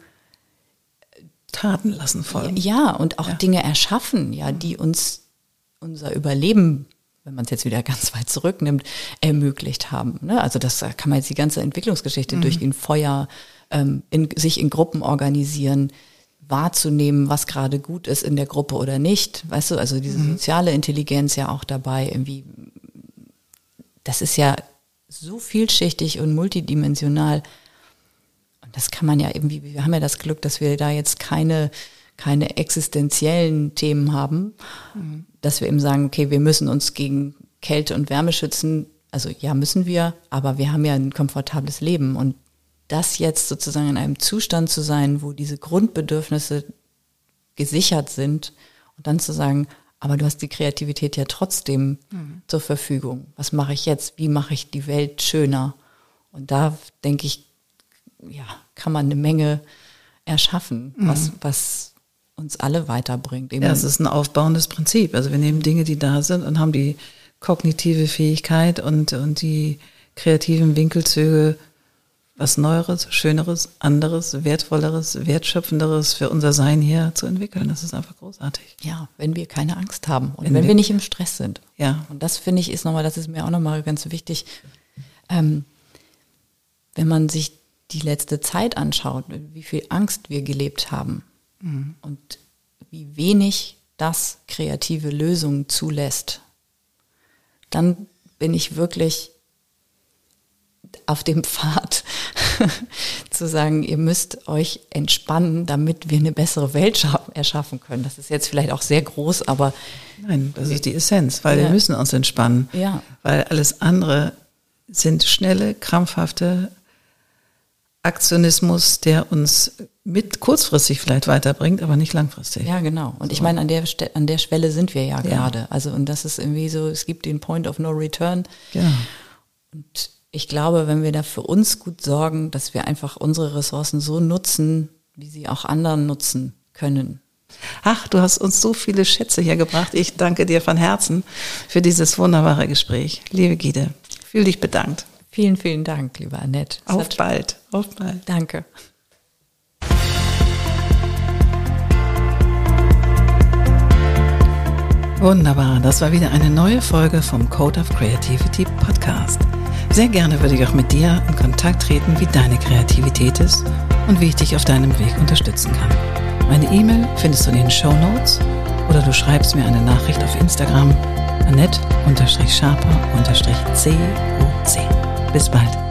Taten lassen folgen. ja, und auch Ja. Dinge erschaffen, ja, die uns unser Überleben, wenn man es jetzt wieder [laughs] ganz weit zurücknimmt, ermöglicht haben. Ne? Also das kann man jetzt die ganze Entwicklungsgeschichte durchgehen, Feuer, ähm, in, sich in Gruppen organisieren, wahrzunehmen, was gerade gut ist in der Gruppe oder nicht. Weißt du, also diese soziale Intelligenz ja auch dabei, irgendwie, das ist ja so vielschichtig und multidimensional. Und das kann man ja irgendwie, wir haben ja das Glück, dass wir da jetzt keine, keine existenziellen Themen haben, dass wir eben sagen, okay, wir müssen uns gegen Kälte und Wärme schützen. Also ja, müssen wir, aber wir haben ja ein komfortables Leben. Und das jetzt sozusagen in einem Zustand zu sein, wo diese Grundbedürfnisse gesichert sind und dann zu sagen, aber du hast die Kreativität ja trotzdem zur Verfügung. Was mache ich jetzt? Wie mache ich die Welt schöner? Und da denke ich, ja, kann man eine Menge erschaffen, was, was uns alle weiterbringt. Eben Ja, es ist ein aufbauendes Prinzip. Also wir nehmen Dinge, die da sind und haben die kognitive Fähigkeit und, und die kreativen Winkelzüge, was Neueres, Schöneres, anderes, Wertvolleres, Wertschöpfenderes für unser Sein hier zu entwickeln. Das ist einfach großartig. ja, wenn wir keine Angst haben und Wenn wenn, wir- wir nicht im Stress sind. Ja. Und das finde ich ist nochmal, das ist mir auch nochmal ganz wichtig, ähm, wenn man sich die letzte Zeit anschaut, wie viel Angst wir gelebt haben und wie wenig das kreative Lösungen zulässt, dann bin ich wirklich auf dem [laughs] Pfad zu sagen, ihr müsst euch entspannen, damit wir eine bessere Welt scha- erschaffen können. Das ist jetzt vielleicht auch sehr groß, aber Nein, das ist die Essenz, weil wir Ja. müssen uns entspannen. Ja. Weil alles andere sind schnelle, krampfhafte Aktionismus, der uns mit kurzfristig vielleicht weiterbringt, aber nicht langfristig. Ja, genau. Und ich meine, an der, Ste- an der Schwelle sind wir ja, Ja. gerade. Also, und das ist irgendwie so, es gibt den Point of No Return. Genau. Und ich glaube, wenn wir da für uns gut sorgen, dass wir einfach unsere Ressourcen so nutzen, wie sie auch anderen nutzen können, Ach, du hast uns so viele Schätze hier gebracht. Ich danke dir von Herzen für dieses wunderbare Gespräch. Liebe Gide, fühl dich bedankt. Vielen, vielen Dank, lieber Annette. Auf bald. Auf bald. Danke. Wunderbar, das war wieder eine neue Folge vom Code of Creativity Podcast. Sehr gerne würde ich auch mit dir in Kontakt treten, wie deine Kreativität ist und wie ich dich auf deinem Weg unterstützen kann. Meine E-Mail findest du in den Show Notes oder du schreibst mir eine Nachricht auf Instagram annette-sharper-coc. Bis bald.